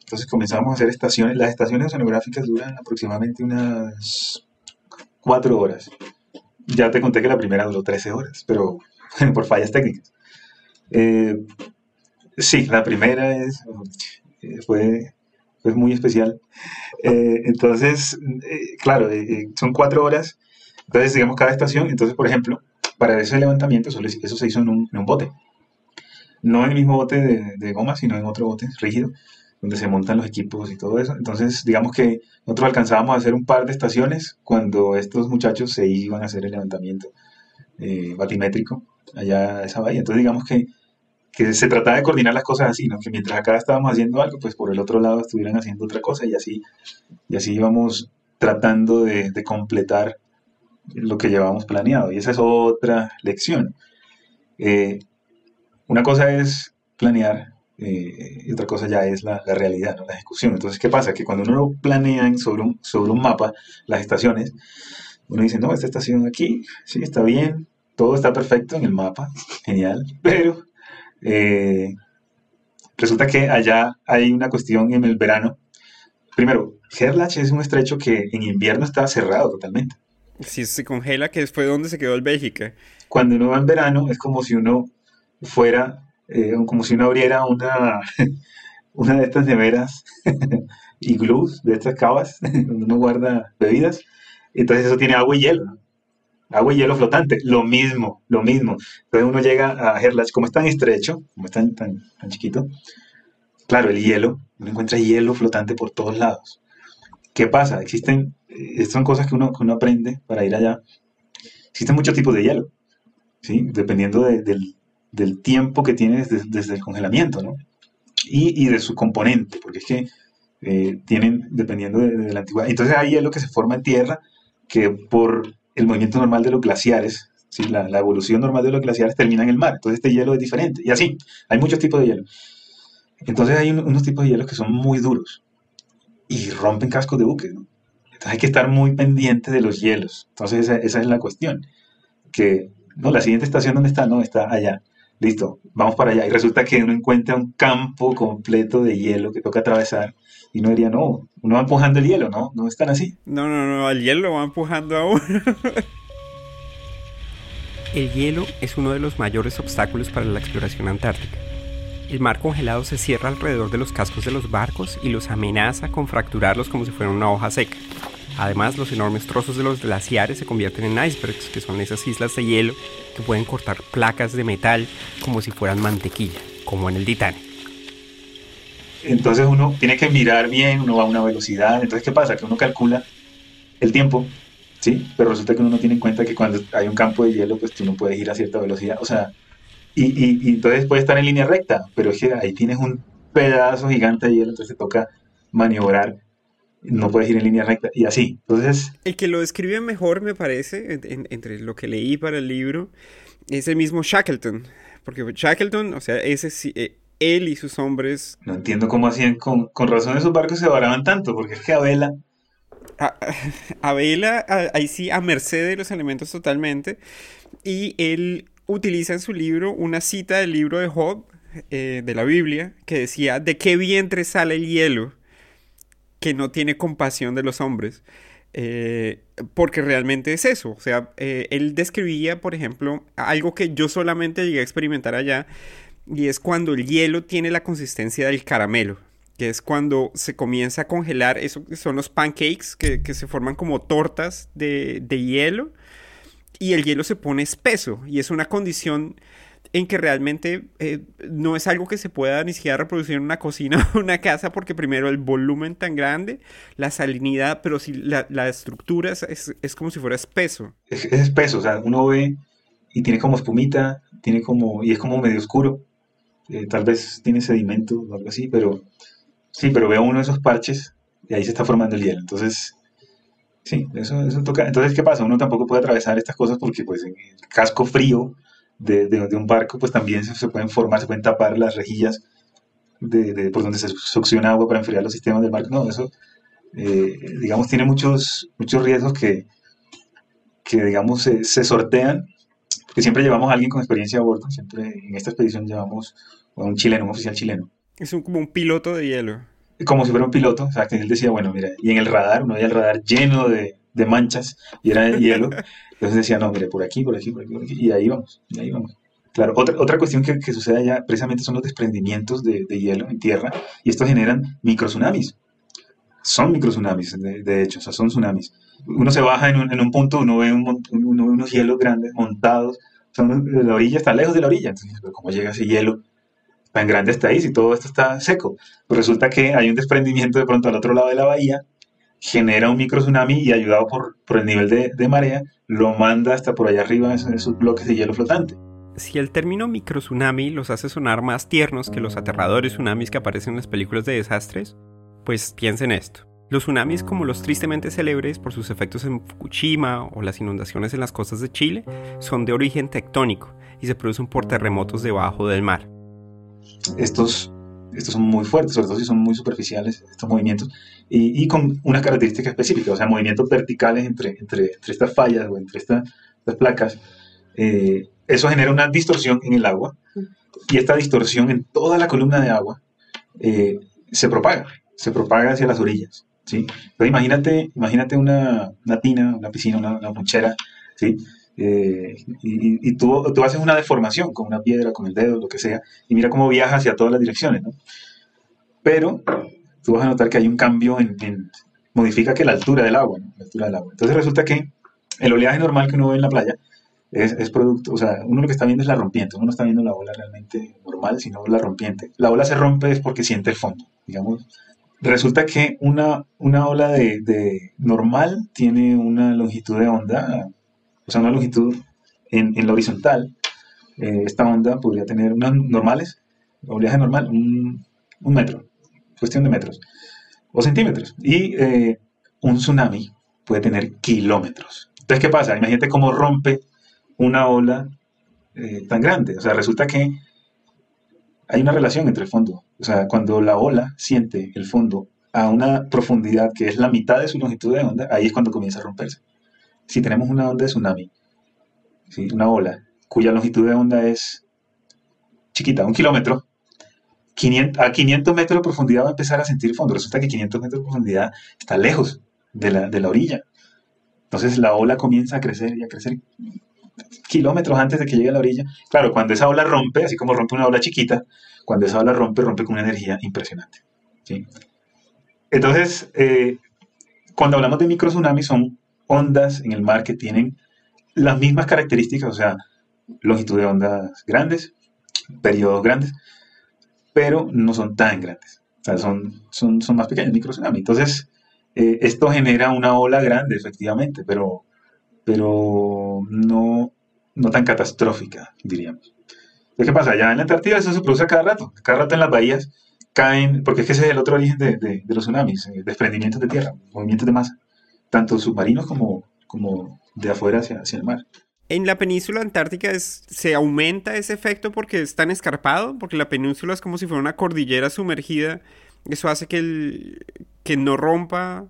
Entonces comenzamos a hacer estaciones, las estaciones oceanográficas duran aproximadamente unas cuatro horas. Ya te conté que la primera duró 13 horas, pero *laughs* por fallas técnicas. Eh, sí, la primera es, fue, fue muy especial. Eh, entonces, eh, claro, son cuatro horas, entonces digamos cada estación, entonces por ejemplo, para ese levantamiento eso, se hizo en un, bote, no en el mismo bote de, goma, sino en otro bote rígido, donde se montan los equipos y todo eso. Entonces, digamos que nosotros alcanzábamos a hacer un par de estaciones cuando estos muchachos se iban a hacer el levantamiento eh, batimétrico allá a esa bahía. Entonces, digamos que, que, se trataba de coordinar las cosas así, ¿no? que mientras acá estábamos haciendo algo, pues por el otro lado estuvieran haciendo otra cosa y así, y así íbamos tratando de, de completar lo que llevábamos planeado. Y esa es otra lección. Eh, una cosa es planear eh, y otra cosa ya es la, realidad, la ejecución. Entonces, ¿qué pasa? Que cuando uno planea sobre un, sobre un mapa las estaciones, uno dice, no, esta estación aquí, sí, está bien, todo está perfecto en el mapa, genial, pero eh, resulta que allá hay una cuestión en el verano. Primero, Gerlach es un estrecho que en invierno está cerrado totalmente. Si se congela, que fue donde se quedó el Bélgica. Cuando uno va en verano, es como si uno fuera eh, como si uno abriera una, *laughs* una de estas neveras *laughs* iglús, de estas cavas, *laughs* donde uno guarda bebidas. Entonces eso tiene agua y hielo. Agua y hielo flotante, lo mismo, lo mismo. Entonces uno llega a Herlach, como es tan estrecho, como es tan, tan, chiquito, claro, el hielo, uno encuentra hielo flotante por todos lados. ¿Qué pasa? Existen, eh, son cosas que uno, que uno aprende para ir allá. Existen muchos tipos de hielo, ¿sí? dependiendo del, del tiempo que tiene desde, el congelamiento, ¿no? Y, de su componente, porque es que eh, tienen, dependiendo de, la antigüedad. Entonces hay hielo que se forma en tierra que por el movimiento normal de los glaciares, ¿sí? la, evolución normal de los glaciares termina en el mar. Entonces este hielo es diferente. Y así, hay muchos tipos de hielo. Entonces hay unos tipos de hielo que son muy duros y rompen cascos de buques. Entonces hay que estar muy pendiente de los hielos. Entonces esa, es la cuestión. Que, no, la siguiente estación, ¿dónde está? No, está allá listo, vamos para allá. Y resulta que uno encuentra un campo completo de hielo que toca atravesar. Y uno diría, no, uno va empujando el hielo, ¿no? No están así. No, no, no, el hielo va empujando a uno. *laughs* el hielo es uno de los mayores obstáculos para la exploración antártica. El mar congelado se cierra alrededor de los cascos de los barcos y los amenaza con fracturarlos como si fueran una hoja seca. Además, los enormes trozos de los glaciares se convierten en icebergs, que son esas islas de hielo que pueden cortar placas de metal como si fueran mantequilla, como en el Titanic. Entonces uno tiene que mirar bien, uno va a una velocidad. Entonces, ¿qué pasa? Que uno calcula el tiempo, ¿sí? Pero resulta que uno no tiene en cuenta que cuando hay un campo de hielo, pues tú no puedes ir a cierta velocidad. O sea, y, y entonces puede estar en línea recta, pero es que ahí tienes un pedazo gigante de hielo, entonces te toca maniobrar no puedes ir en línea recta y así. Entonces... El que lo describe mejor, me parece, entre lo que leí para el libro, es el mismo Shackleton. Porque Shackleton, o sea, ese eh, él y sus hombres... No entiendo cómo hacían, con, con razón esos barcos se varaban tanto, porque es que a *laughs* vela... A, vela, ahí sí, a merced de los elementos totalmente. Y él utiliza en su libro una cita del libro de Job, eh, de la Biblia, que decía, ¿de qué vientre sale el hielo? que no tiene compasión de los hombres. Eh, porque realmente es eso. O sea, eh, él describía, por ejemplo, algo que yo solamente llegué a experimentar allá, y es cuando el hielo tiene la consistencia del caramelo, que es cuando se comienza a congelar, eso son los pancakes, que, que se forman como tortas de, de hielo, y el hielo se pone espeso, y es una condición en que realmente eh, no es algo que se pueda ni siquiera reproducir en una cocina o una casa, porque primero el volumen tan grande, la salinidad, pero si la, la estructura es, es, como si fuera espeso. Es, espeso, o sea, uno ve y tiene como espumita, tiene como, y es como medio oscuro. Eh, tal vez tiene sedimento o algo así, pero sí, pero veo uno de esos parches y ahí se está formando el hielo. Entonces, sí, eso, eso toca. Entonces, ¿qué pasa? Uno tampoco puede atravesar estas cosas porque, pues, en el casco frío de, un barco, pues también se, pueden formar, se pueden tapar las rejillas de, por donde se succiona agua para enfriar los sistemas del barco. No, eso, eh, digamos, tiene muchos, muchos riesgos que, que digamos, se, sortean, porque siempre llevamos a alguien con experiencia a bordo, siempre en esta expedición llevamos un chileno, un oficial chileno. Es como un piloto de hielo. Como si fuera un piloto, o sea, que él decía, bueno, mira, y en el radar, uno veía el radar lleno de, de manchas y era de hielo. Entonces decía, no, mire, por aquí, por aquí, por aquí, por aquí, y ahí vamos, y ahí vamos. Claro, otra, otra cuestión que, que sucede allá precisamente son los desprendimientos de, de, hielo en tierra, y estos generan microtsunamis. Son microtsunamis, de, de hecho, o sea, son tsunamis. Uno se baja en un, en un punto, uno ve, un, uno ve unos hielos grandes montados, sea, la orilla está lejos de la orilla, entonces, ¿cómo llega ese hielo tan grande está ahí si todo esto está seco? Pues resulta que hay un desprendimiento de pronto al otro lado de la bahía, genera un micro tsunami y ayudado por, por el nivel de, de, marea, lo manda hasta por allá arriba en esos bloques de hielo flotante. Si el término microtsunami los hace sonar más tiernos que los aterradores tsunamis que aparecen en las películas de desastres, pues piensen esto. Los tsunamis, como los tristemente célebres por sus efectos en Fukushima o las inundaciones en las costas de Chile, son de origen tectónico y se producen por terremotos debajo del mar. Estos, estos son muy fuertes, sobre todo si son muy superficiales, estos movimientos, y, y con una característica específica, o sea, movimientos verticales entre, entre, entre estas fallas o entre estas, estas placas. Eh, eso genera una distorsión en el agua y esta distorsión en toda la columna de agua eh, se propaga, se propaga hacia las orillas. ¿sí? Entonces imagínate, imagínate una, una tina, una piscina, una, una ¿sí? Eh, y, y tú, tú, haces una deformación con una piedra, con el dedo, lo que sea, y mira cómo viaja hacia todas las direcciones. ¿no? Pero tú vas a notar que hay un cambio en, en modifica que la altura del agua, ¿no? la altura del agua. Entonces resulta que el oleaje normal que uno ve en la playa es, es, producto, o sea, uno lo que está viendo es la rompiente, uno no está viendo la ola realmente normal, sino la rompiente. La ola se rompe es porque siente el fondo, digamos. Resulta que una, una ola de, de normal tiene una longitud de onda, o sea, una longitud en, en la horizontal. Eh, esta onda podría tener unas normales, oleaje normal, un, un, metro, cuestión de metros, o centímetros. Y eh, un tsunami puede tener kilómetros. Entonces, ¿qué pasa? Imagínate cómo rompe una ola eh, tan grande. O sea, resulta que hay una relación entre el fondo. O sea, cuando la ola siente el fondo a una profundidad que es la mitad de su longitud de onda, ahí es cuando comienza a romperse. Si tenemos una onda de tsunami, una ola cuya longitud de onda es chiquita, un kilómetro, 500, a 500 metros de profundidad va a empezar a sentir fondo. Resulta que 500 metros de profundidad está lejos de la, de la orilla. Entonces la ola comienza a crecer y a crecer kilómetros antes de que llegue a la orilla. Claro, cuando esa ola rompe, así como rompe una ola chiquita, cuando esa ola rompe, rompe con una energía impresionante. ¿sí? Entonces, eh, cuando hablamos de microtsunamis, son ondas en el mar que tienen las mismas características, o sea, longitud de ondas grandes, periodos grandes, pero no son tan grandes. O sea, son, son, son más pequeños, microtsunamis. Entonces, eh, esto genera una ola grande, efectivamente, pero, pero no, no tan catastrófica, diríamos. ¿qué pasa? Ya en la Antártida eso se produce cada rato. Cada rato en las bahías caen, porque es que ese es el otro origen de, de, de los tsunamis, eh, desprendimientos de tierra, movimientos de masa, tanto submarinos como, como de afuera hacia, hacia el mar. En la península antártica es, se aumenta ese efecto porque es tan escarpado, porque la península es como si fuera una cordillera sumergida. Eso hace que, el, que no rompa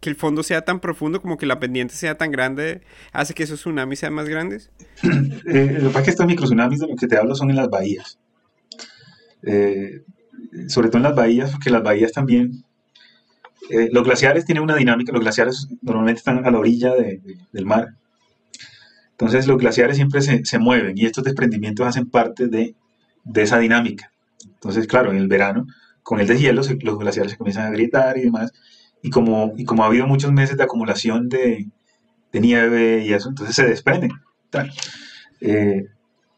que el fondo sea tan profundo como que la pendiente sea tan grande hace que esos tsunamis sean más grandes? *clears throat* Eh, lo que pasa es que estos microtsunamis de los que te hablo son en las bahías. Eh, sobre todo en las bahías, porque las bahías también... Eh, los glaciares tienen una dinámica, los glaciares normalmente están a la orilla de, de, del mar. Entonces los glaciares siempre se, se, mueven y estos desprendimientos hacen parte de, de esa dinámica. Entonces, claro, en el verano, con el deshielo, se, los glaciares se comienzan a grietar y demás y como, y como ha habido muchos meses de acumulación de, nieve y eso, entonces se desprenden. Eh,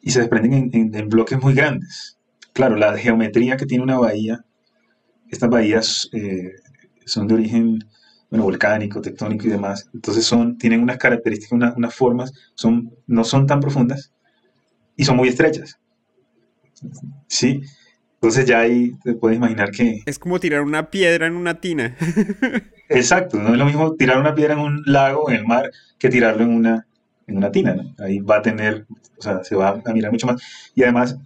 y se desprenden en, en, en, bloques muy grandes. Claro, la geometría que tiene una bahía, estas bahías eh, son de origen bueno, volcánico, tectónico y demás, entonces son, tienen unas características, una, unas formas, son, no son tan profundas y son muy estrechas. ¿Sí? Entonces ya ahí te puedes imaginar que... Es como tirar una piedra en una tina. *laughs* Exacto, no es lo mismo tirar una piedra en un lago, en el mar, que tirarlo en una, en una tina. ¿no? Ahí va a tener, o sea, se va a mirar mucho más. Y además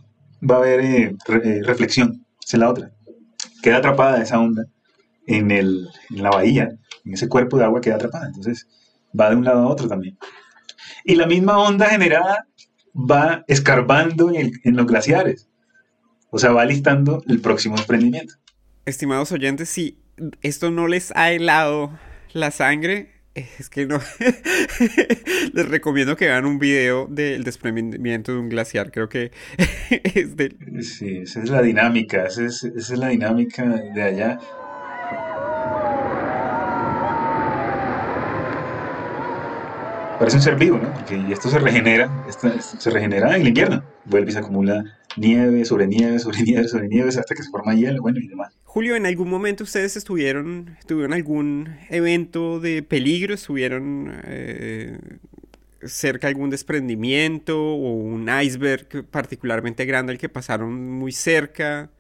va a haber eh, re, eh, reflexión, esa es la otra. Queda atrapada esa onda en, el, en la bahía, en ese cuerpo de agua queda atrapada. Entonces va de un lado a otro también. Y la misma onda generada va escarbando en, el, en los glaciares. O sea, va listando el próximo emprendimiento. Estimados oyentes, si esto no les ha helado la sangre, es que no. *laughs* les recomiendo que vean un video del desprendimiento de un glaciar. Creo que *laughs* es de. Sí, esa es la dinámica. Esa es, esa es la dinámica de allá. Parece un ser vivo, ¿no? Porque esto se regenera, esto, esto se regenera en el invierno. Vuelve y se acumula nieve sobre nieve sobre *laughs* nieve sobre nieve hasta que se forma hielo, bueno, y demás. Julio, ¿en algún momento ustedes estuvieron, tuvieron algún evento de peligro? ¿Estuvieron eh, cerca de algún desprendimiento o un iceberg particularmente grande al que pasaron muy cerca?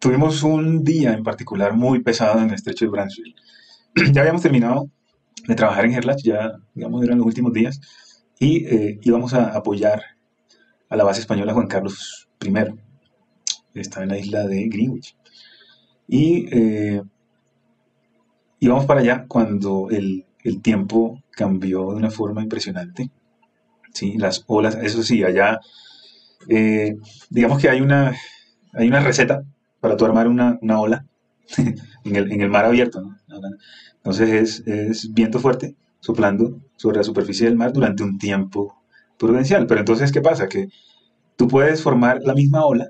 Tuvimos un día en particular muy pesado en el estrecho de Bransfield. *clears throat* ya habíamos terminado de trabajar en Herlach, ya digamos eran los últimos días, y eh, íbamos a apoyar a la base española Juan Carlos I. Está en la isla de Greenwich. Y eh, íbamos para allá cuando el, tiempo cambió de una forma impresionante. ¿sí? Las olas, eso sí, allá, eh, digamos que hay una, hay una receta para tu armar una, ola *laughs* en, el, mar abierto. Entonces es, es viento fuerte soplando sobre la superficie del mar durante un tiempo prudencial. Pero entonces, ¿qué pasa? Que tú puedes formar la misma ola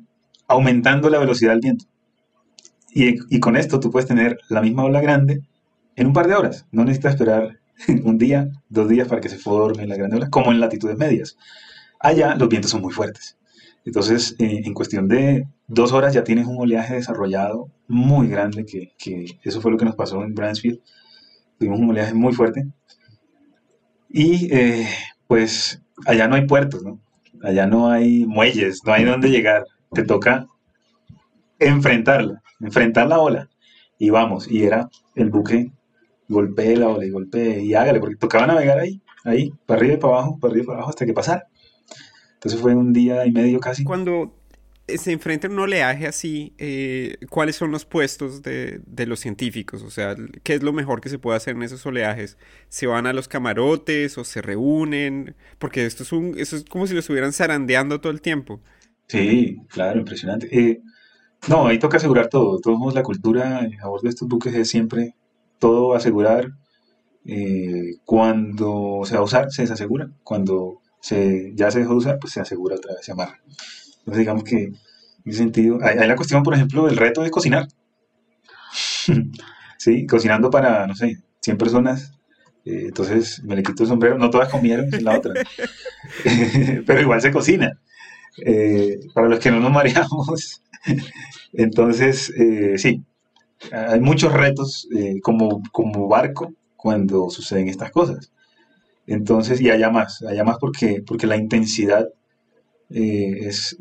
aumentando la velocidad del viento. Y, con esto tú puedes tener la misma ola grande en un par de horas. No necesitas esperar *laughs* un día, dos días para que se forme la grande ola, como en latitudes medias. Allá los vientos son muy fuertes. Entonces, eh, en cuestión de dos horas ya tienes un oleaje desarrollado muy grande, que, eso fue lo que nos pasó en Bransfield. Tuvimos un oleaje muy fuerte. Y eh, pues allá no hay puertos, ¿no? Allá no hay muelles, no hay dónde llegar. Te toca enfrentarla, enfrentar la ola. Y vamos, y era el buque, golpee la ola y golpee y hágale, porque tocaba navegar ahí, ahí, para arriba y para abajo, para arriba y para abajo hasta que pasara. Entonces fue un día y medio casi. Cuando se enfrenta un oleaje así, eh, ¿cuáles son los puestos de, los científicos? O sea, ¿qué es lo mejor que se puede hacer en esos oleajes? ¿Se van a los camarotes o se reúnen? Porque esto es, un, es como si lo estuvieran zarandeando todo el tiempo. Sí, claro, impresionante. Eh, no, ahí toca asegurar todo. Todos la cultura a bordo de estos buques es siempre todo asegurar. Eh, cuando se va a usar, se desasegura. Cuando se, ya se dejó de usar, pues se asegura otra vez, se amarra. Entonces, digamos que en ese sentido, hay, la cuestión, por ejemplo, del reto de cocinar. *laughs* sí, cocinando para, no sé, 100 personas. Eh, entonces me le quito el sombrero. No todas comieron, es la otra. *laughs* *laughs* Pero igual se cocina. Eh, para los que no nos mareamos. entonces, eh, sí, hay muchos retos como, como barco cuando suceden estas cosas. Entonces, y haya más, haya más porque, porque la intensidad eh, es,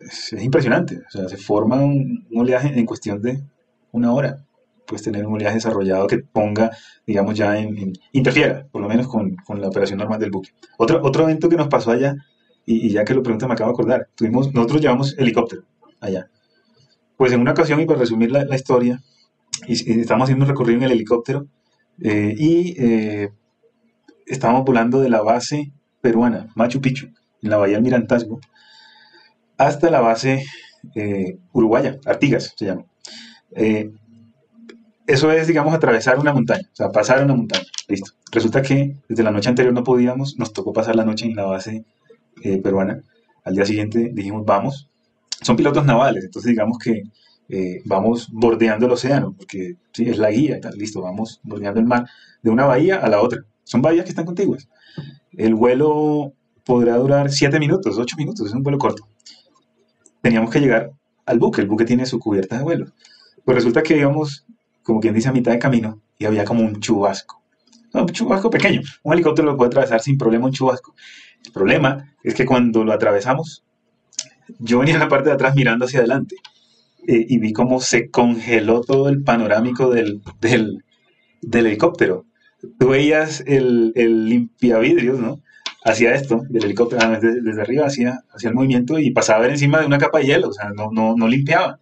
es, impresionante. O sea, se forma un, oleaje en cuestión de una hora. Puedes tener un oleaje desarrollado que ponga, digamos, ya en, interfiera, por lo menos con, con, la operación normal del buque. Otro, otro evento que nos pasó allá, y, ya que lo pregunta me acabo de acordar, tuvimos, nosotros llevamos helicóptero allá. Pues en una ocasión, y para resumir la, la historia, y, estábamos haciendo un recorrido en el helicóptero, eh, y eh, estábamos volando de la base peruana, Machu Picchu, en la bahía del Mirantazgo, hasta la base eh, uruguaya, Artigas se llama. Eh, eso es, digamos, atravesar una montaña, o sea, pasar una montaña. Listo. Resulta que desde la noche anterior no podíamos, nos tocó pasar la noche en la base eh, peruana. Al día siguiente dijimos, vamos. Son pilotos navales, entonces digamos que vamos bordeando el océano, porque sí, es la guía, está listo, vamos bordeando el mar de una bahía a la otra. Son bahías que están contiguas. El vuelo podrá durar 7 minutos, 8 minutos, es un vuelo corto. Teníamos que llegar al buque, el buque tiene su cubierta de vuelo. Pues resulta que íbamos, como quien dice, a mitad de camino y había como un chubasco. un chubasco pequeño. Un helicóptero lo puede atravesar sin problema un chubasco. El problema es que cuando lo atravesamos, yo venía en la parte de atrás mirando hacia adelante eh, y vi cómo se congeló todo el panorámico del, del, helicóptero. Tú veías el, el limpiavidrios, ¿no? Hacía esto, del helicóptero, ah, desde, arriba hacía, hacía el movimiento y pasaba a ver encima de una capa de hielo, o sea, no, no, no limpiaba.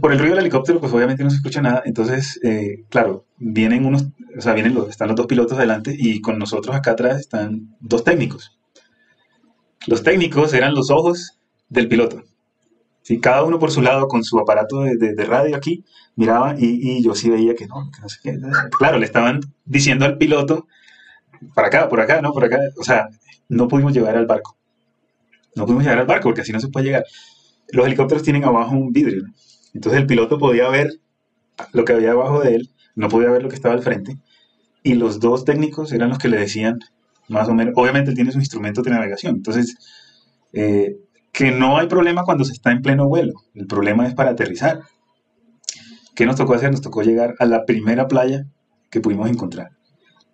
Por el ruido del helicóptero, pues obviamente no se escucha nada, entonces, eh, claro, vienen unos, o sea, vienen los, están los dos pilotos adelante y con nosotros acá atrás están dos técnicos. Los técnicos eran los ojos del piloto. ¿sí? Cada uno por su lado con su aparato de, de, radio aquí, miraba y, y, yo sí veía que no, que no sé qué. Claro, le estaban diciendo al piloto para acá, por acá, ¿no? Por acá. O sea, no pudimos llegar al barco. No pudimos llegar al barco porque así no se puede llegar. Los helicópteros tienen abajo un vidrio. Entonces el piloto podía ver lo que había abajo de él, no podía ver lo que estaba al frente. Y los dos técnicos eran los que le decían, más o menos, obviamente él tiene su instrumento de navegación. Entonces, eh, que no hay problema cuando se está en pleno vuelo, el problema es para aterrizar. ¿Qué nos tocó hacer? Nos tocó llegar a la primera playa que pudimos encontrar.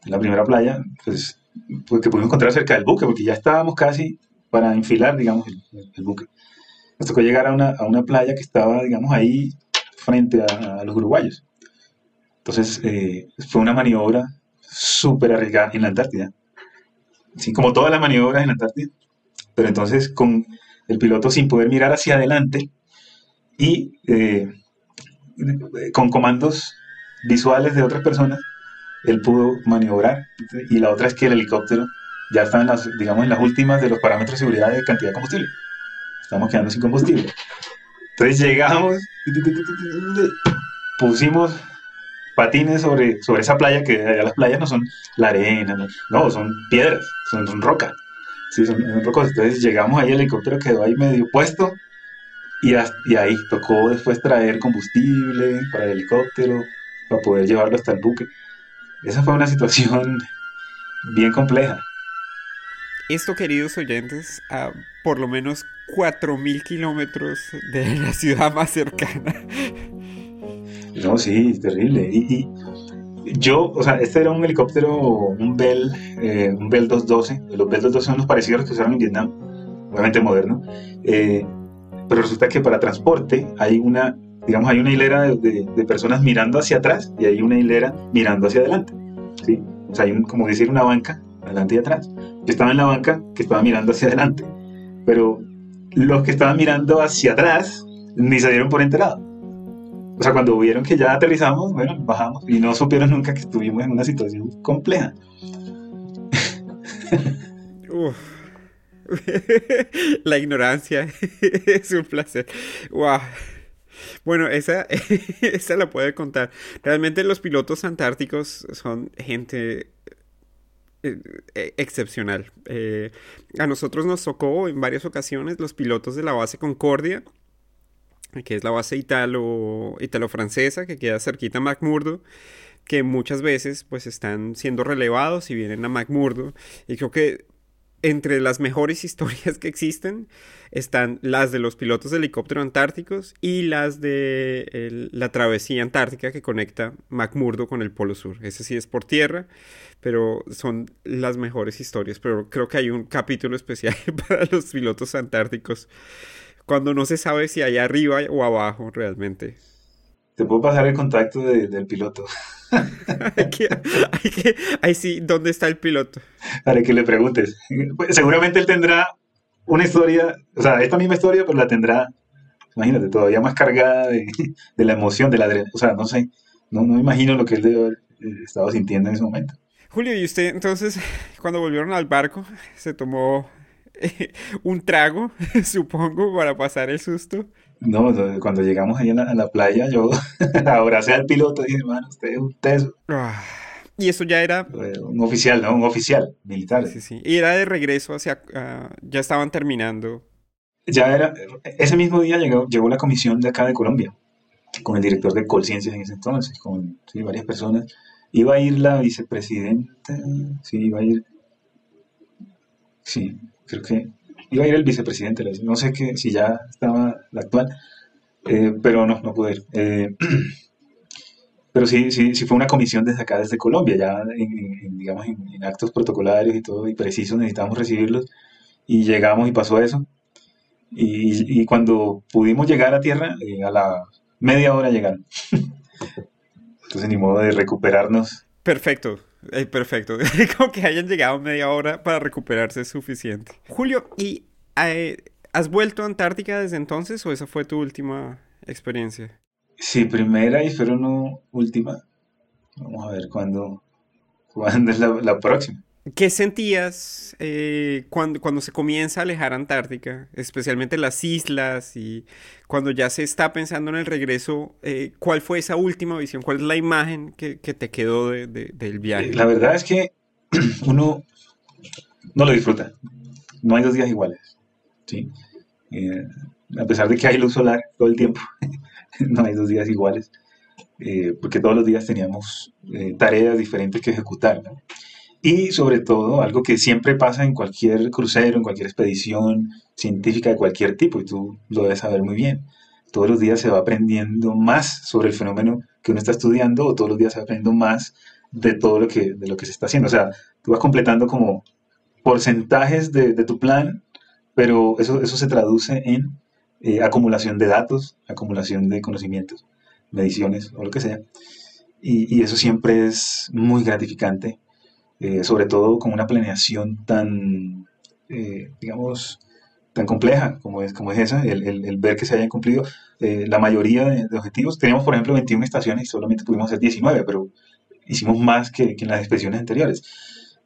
La primera playa, pues, pues que pudimos encontrar cerca del buque, porque ya estábamos casi para enfilar, digamos, el, buque. Nos tocó llegar a una, a una, playa que estaba, digamos, ahí frente a, los uruguayos. Entonces, eh, fue una maniobra súper arriesgada en la Antártida. Sí, como todas las maniobras en la Antártida. Pero entonces, con el piloto sin poder mirar hacia adelante y eh, con comandos visuales de otras personas, él pudo maniobrar. Y la otra es que el helicóptero ya estaba en las, digamos, en las últimas de los parámetros de seguridad de cantidad de combustible. Estamos quedando sin combustible. Entonces llegamos, pusimos patines sobre, sobre esa playa, que allá las playas no son la arena, no, son piedras, son, son rocas. Sí, son. Entonces llegamos ahí, el helicóptero quedó ahí medio puesto y, y ahí tocó después traer combustible para el helicóptero, para poder llevarlo hasta el buque. Esa fue una situación bien compleja. Esto, queridos oyentes, a por lo menos 4.000 kilómetros de *laughs* la ciudad más cercana. No, sí, terrible. Y, yo, o sea, este era un helicóptero, un Bell, eh, un Bell 212. Los Bell 212 son los parecidos a los que usaron en Vietnam, obviamente moderno. Eh, pero resulta que para transporte hay una, digamos, hay una hilera de, de, personas mirando hacia atrás y hay una hilera mirando hacia adelante. ¿sí? O sea, hay un, como decir una banca adelante y atrás. Yo estaba en la banca que estaba mirando hacia adelante, pero los que estaban mirando hacia atrás ni se dieron por enterado. O sea, cuando vieron que ya aterrizamos, bueno, bajamos y no supieron nunca que estuvimos en una situación compleja. *laughs* La ignorancia *laughs* es un placer. Wow. Bueno, esa, *laughs* esa la puede contar. Realmente los pilotos antárticos son gente eh, eh, excepcional. Eh, a nosotros nos tocó en varias ocasiones los pilotos de la base Concordia, que es la base italo, italo-francesa, que queda cerquita a McMurdo, que muchas veces pues están siendo relevados y vienen a McMurdo. Y creo que entre las mejores *laughs* historias que existen están las de los pilotos de helicóptero antárticos y las de la travesía antártica que conecta McMurdo con el Polo Sur. Ese sí es por tierra, pero son las mejores historias. Pero creo que hay un capítulo especial *laughs* para los pilotos antárticos cuando no se sabe si hay arriba o abajo realmente. Te puedo pasar el contacto del piloto. Ahí sí, ¿dónde está el piloto? Para que le preguntes. Pues, seguramente él tendrá una historia, o sea, esta misma historia, pero la tendrá, imagínate, todavía más cargada de, la emoción, de la adrenalina. O sea, no sé, no, no me imagino lo que él debe haber eh, estado sintiendo en ese momento. Julio, ¿y usted entonces, cuando volvieron al barco, se tomó un trago, *laughs* supongo, para pasar el susto? No, cuando llegamos ahí a la, playa, yo *laughs* abracé al piloto y dije, hermano, usted es un teso. Ah, y eso ya era... Un oficial, ¿no? Un oficial militar. Sí, sí. Y era de regreso hacia... Ah, ya estaban terminando. Ya era... Ese mismo día llegó, llegó la comisión de acá de Colombia, con el director de Colciencias en ese entonces, con varias personas. Iba a ir la vicepresidenta, sí, iba a ir... Sí, creo que iba a ir el vicepresidente, no sé que, si ya estaba la actual, eh, pero no, no pude ir. Eh, *clears throat* pero sí, sí, sí fue una comisión desde acá, desde Colombia, ya en, digamos, en, actos protocolarios y todo, y precisos necesitábamos recibirlos, y llegamos y pasó eso. Y, cuando pudimos llegar a tierra, eh, a la media hora llegaron. *laughs* Entonces, ni modo de recuperarnos. Perfecto. Eh, perfecto. *laughs* Como que hayan llegado media hora para recuperarse es suficiente. Julio, ¿y eh, has vuelto a Antártica desde entonces o esa fue tu última experiencia? Sí, primera y pero no última. Vamos a ver cuándo, *laughs* cuándo es la próxima. ¿Qué sentías eh, cuando, cuando se comienza a alejar Antártica, especialmente las islas y cuando ya se está pensando en el regreso? Eh, ¿Cuál fue esa última visión? ¿Cuál es la imagen que, te quedó del viaje? La verdad es que *clears throat* uno no lo disfruta. No hay dos días iguales. ¿sí? Eh, a pesar de que hay luz solar todo el tiempo, *laughs* no hay dos días iguales, porque todos los días teníamos tareas diferentes que ejecutar. ¿no? Y sobre todo, algo que siempre pasa en cualquier crucero, en cualquier expedición científica de cualquier tipo, y tú lo debes saber muy bien. Todos los días se va aprendiendo más sobre el fenómeno que uno está estudiando, o todos los días se va aprendiendo más de todo lo que, de lo que se está haciendo. O sea, tú vas completando como porcentajes de, tu plan, pero eso, eso se traduce en eh, acumulación de datos, acumulación de conocimientos, mediciones o lo que sea. Y, eso siempre es muy gratificante, eh, sobre todo con una planeación tan, eh, digamos, tan compleja como es, como es esa, el, ver que se hayan cumplido la mayoría de, objetivos. Teníamos, por ejemplo, 21 estaciones y solamente pudimos hacer 19, pero hicimos más que, que en las expediciones anteriores.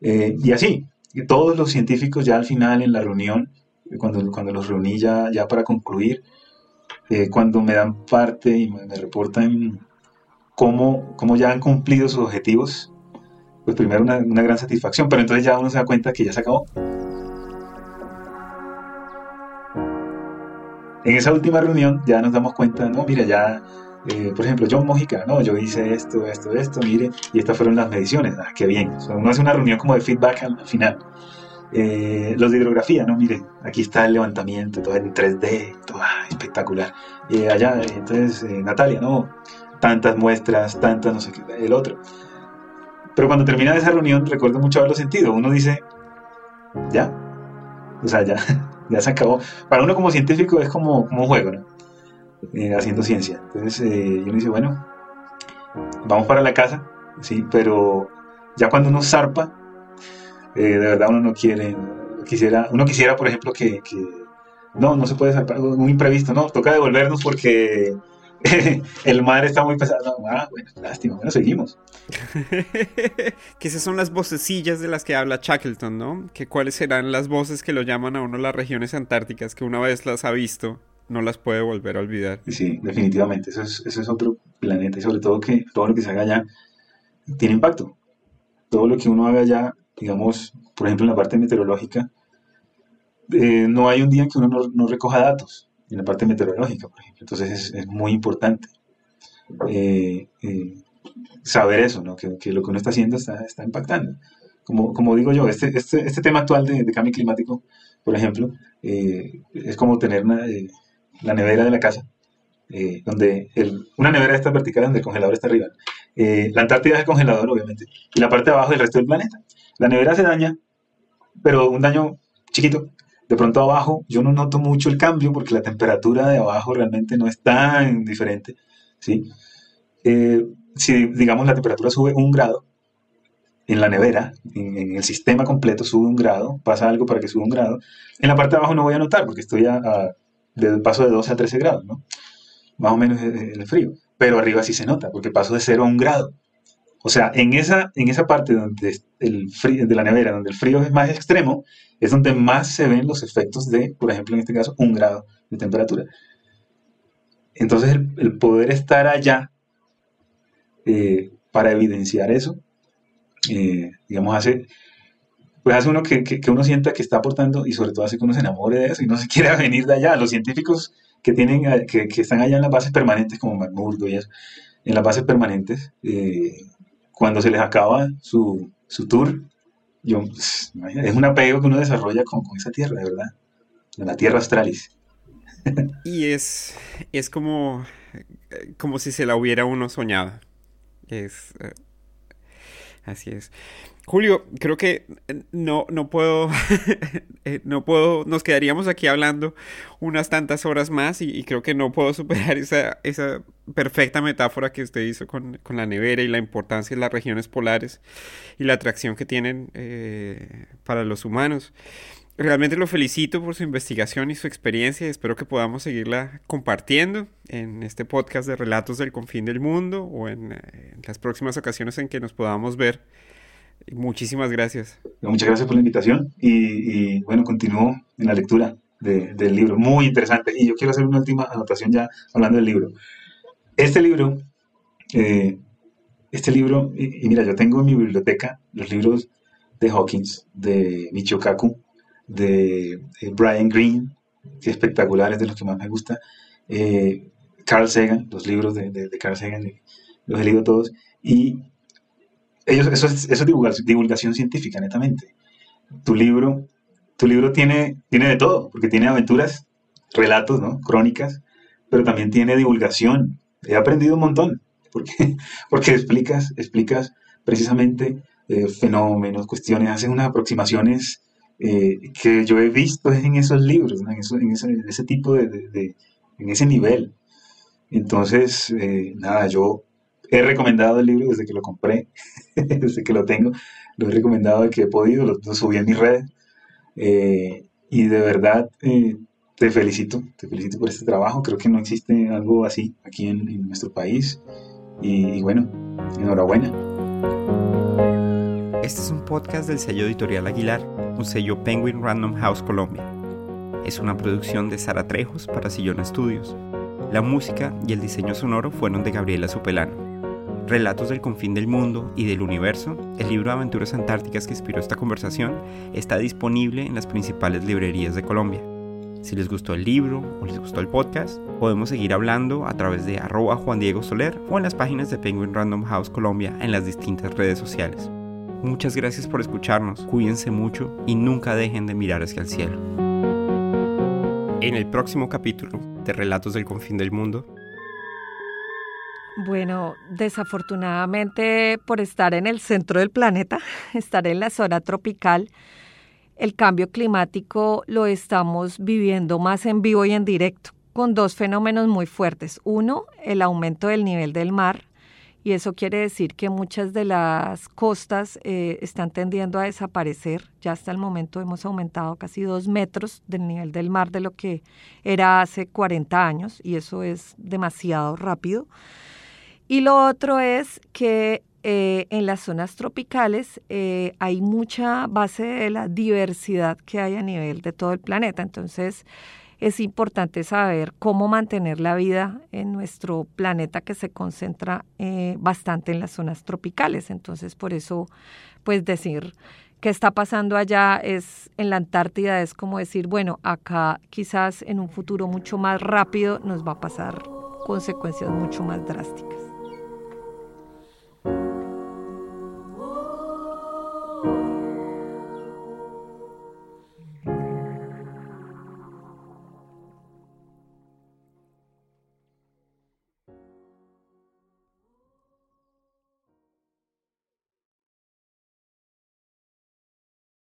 y así, todos los científicos ya al final en la reunión cuando, cuando los reuní ya, ya para concluir, eh, cuando me dan parte y me, reportan cómo, cómo, ya han cumplido sus objetivos, pues primero una, una gran satisfacción, pero entonces ya uno se da cuenta que ya se acabó. En esa última reunión ya nos damos cuenta, no, mira, ya, eh, por ejemplo, John Mojica, no, yo hice esto, esto, esto, mire, y estas fueron las mediciones, ah, qué bien. uno hace una reunión como de feedback al final. Eh, los de hidrografía, ¿no? Mire, aquí está el levantamiento, todo en 3D, todo ah, espectacular. Eh, allá, entonces, eh, Natalia, ¿no? Tantas muestras, tantas, no sé qué, el otro. Pero cuando termina esa reunión, recuerdo mucho haberlo sentido. Uno dice, ya, o sea, ya, *laughs* ya se acabó. Para uno como científico es como, como juego, ¿no? Eh, haciendo ciencia. Entonces, uno dice, bueno, vamos para la casa, sí, pero ya cuando uno zarpa, eh, de verdad uno no quiere, quisiera, uno quisiera, por ejemplo, que, no, no se puede salvar, un imprevisto, no, toca devolvernos porque *laughs* el mar está muy pesado. ah, bueno, lástima, bueno, seguimos. *laughs* que esas son las vocecillas de las que habla Shackleton, ¿no? Que cuáles serán las voces que lo llaman a uno las regiones antárticas, que una vez las ha visto, no las puede volver a olvidar. Sí, definitivamente, eso es, eso es otro planeta y sobre todo que todo lo que se haga allá tiene impacto. Todo lo que uno haga allá digamos, por ejemplo, en la parte meteorológica, eh, no hay un día en que uno no, recoja datos, en la parte meteorológica, por ejemplo. Entonces es, muy importante eh, eh, saber eso, ¿no? que, lo que uno está haciendo está, está impactando. Como, como, digo yo, este, este, este tema actual de, cambio climático, por ejemplo, es como tener la nevera de la casa, donde una nevera de estas verticales donde el congelador está arriba. la Antártida es el congelador, obviamente, y la parte de abajo es el resto del planeta. La nevera se daña, pero un daño chiquito. De pronto abajo yo no noto mucho el cambio porque la temperatura de abajo realmente no es tan diferente. ¿sí? Eh, si digamos la temperatura sube un grado en la nevera, en, el sistema completo sube un grado, pasa algo para que suba un grado, en la parte de abajo no voy a notar porque estoy a, paso de 12 a 13 grados, ¿no? más o menos el frío, pero arriba sí se nota porque paso de 0 a 1 grado. O sea, en esa, en esa parte donde el frío, de la nevera, donde el frío es más extremo, es donde más se ven los efectos de, por ejemplo, en este caso, un grado de temperatura. Entonces, el, poder estar allá eh, para evidenciar eso, eh, digamos, hace, pues hace uno que, uno sienta que está aportando y sobre todo hace que uno se enamore de eso y no se *laughs* quiera venir de allá. Los científicos que, tienen, que, están allá en las bases permanentes, como McMurdo y eso, en las bases permanentes, eh, cuando se les acaba su, tour, yo, es un apego que uno desarrolla con, esa tierra, de verdad, la tierra australis. *laughs* y es, es como, como si se la hubiera uno soñado. Es, eh, así es. Julio, creo que eh, no, no puedo, *laughs* eh, no puedo, nos quedaríamos aquí hablando unas tantas horas más y, creo que no puedo superar esa, esa perfecta metáfora que usted hizo con, la nevera y la importancia de las regiones polares y la atracción que tienen eh, para los humanos. Realmente lo felicito por su investigación y su experiencia y espero que podamos seguirla compartiendo en este podcast de Relatos del Confín del Mundo o en las próximas ocasiones en que nos podamos ver Muchísimas gracias. Muchas gracias por la invitación y, bueno, continúo en la lectura del libro. Muy interesante. Y yo quiero hacer una última anotación ya hablando del libro. Este libro, eh, este libro, y, mira, yo tengo en mi biblioteca los libros de Hawkins, de Michio Kaku, de eh, Brian Greene, que espectaculares, de los que más me gusta. Eh, Carl Sagan, los libros de, de Carl Sagan, los he leído todos. Y ellos, eso es, eso es divulgación, científica, netamente. Tu libro, tu libro tiene, tiene de todo, porque tiene aventuras, relatos, ¿no? crónicas, pero también tiene divulgación. He aprendido un montón, porque, *laughs* porque explicas, explicas precisamente eh, fenómenos, cuestiones, haces unas aproximaciones eh, que yo he visto en esos libros, en, ese, tipo de, en ese nivel. Entonces, eh, nada, yo he recomendado el libro desde que lo compré, *laughs* desde que lo tengo, lo he recomendado el que he podido, lo, subí en mis redes. y de verdad, te felicito, te felicito por este trabajo. Creo que no existe algo así aquí en, nuestro país. y bueno, enhorabuena. Este es un podcast del sello editorial Aguilar, un sello Penguin Random House Colombia. Es una producción de Sara Trejos para Sillón Estudios. La música y el diseño sonoro fueron de Gabriela Supelano. Relatos del confín del mundo y del universo, el libro de aventuras antárticas que inspiró esta conversación, está disponible en las principales librerías de Colombia. Si les gustó el libro o les gustó el podcast, podemos seguir hablando a través de arroba Juan Diego Soler o en las páginas de Penguin Random House Colombia en las distintas redes sociales. Muchas gracias por escucharnos, cuídense mucho y nunca dejen de mirar hacia el cielo. En el próximo capítulo de Relatos del Confín del Mundo. Bueno, desafortunadamente por estar en el centro del planeta, *laughs* estar en la zona tropical, el cambio climático lo estamos viviendo más en vivo y en directo, con dos fenómenos muy fuertes. Uno, el aumento del nivel del mar y eso quiere decir que muchas de las costas eh, están tendiendo a desaparecer. Ya hasta el momento hemos aumentado casi dos metros del nivel del mar de lo que era hace 40 años y eso es demasiado rápido. Y lo otro es que eh, en las zonas tropicales eh, hay mucha base de la diversidad que hay a nivel de todo el planeta. Entonces, es importante saber cómo mantener la vida en nuestro planeta que se concentra eh, bastante en las zonas tropicales. Entonces, por eso, pues decir qué está pasando allá es en la Antártida es como decir, bueno, acá quizás en un futuro mucho más rápido nos va a pasar consecuencias mucho más drásticas.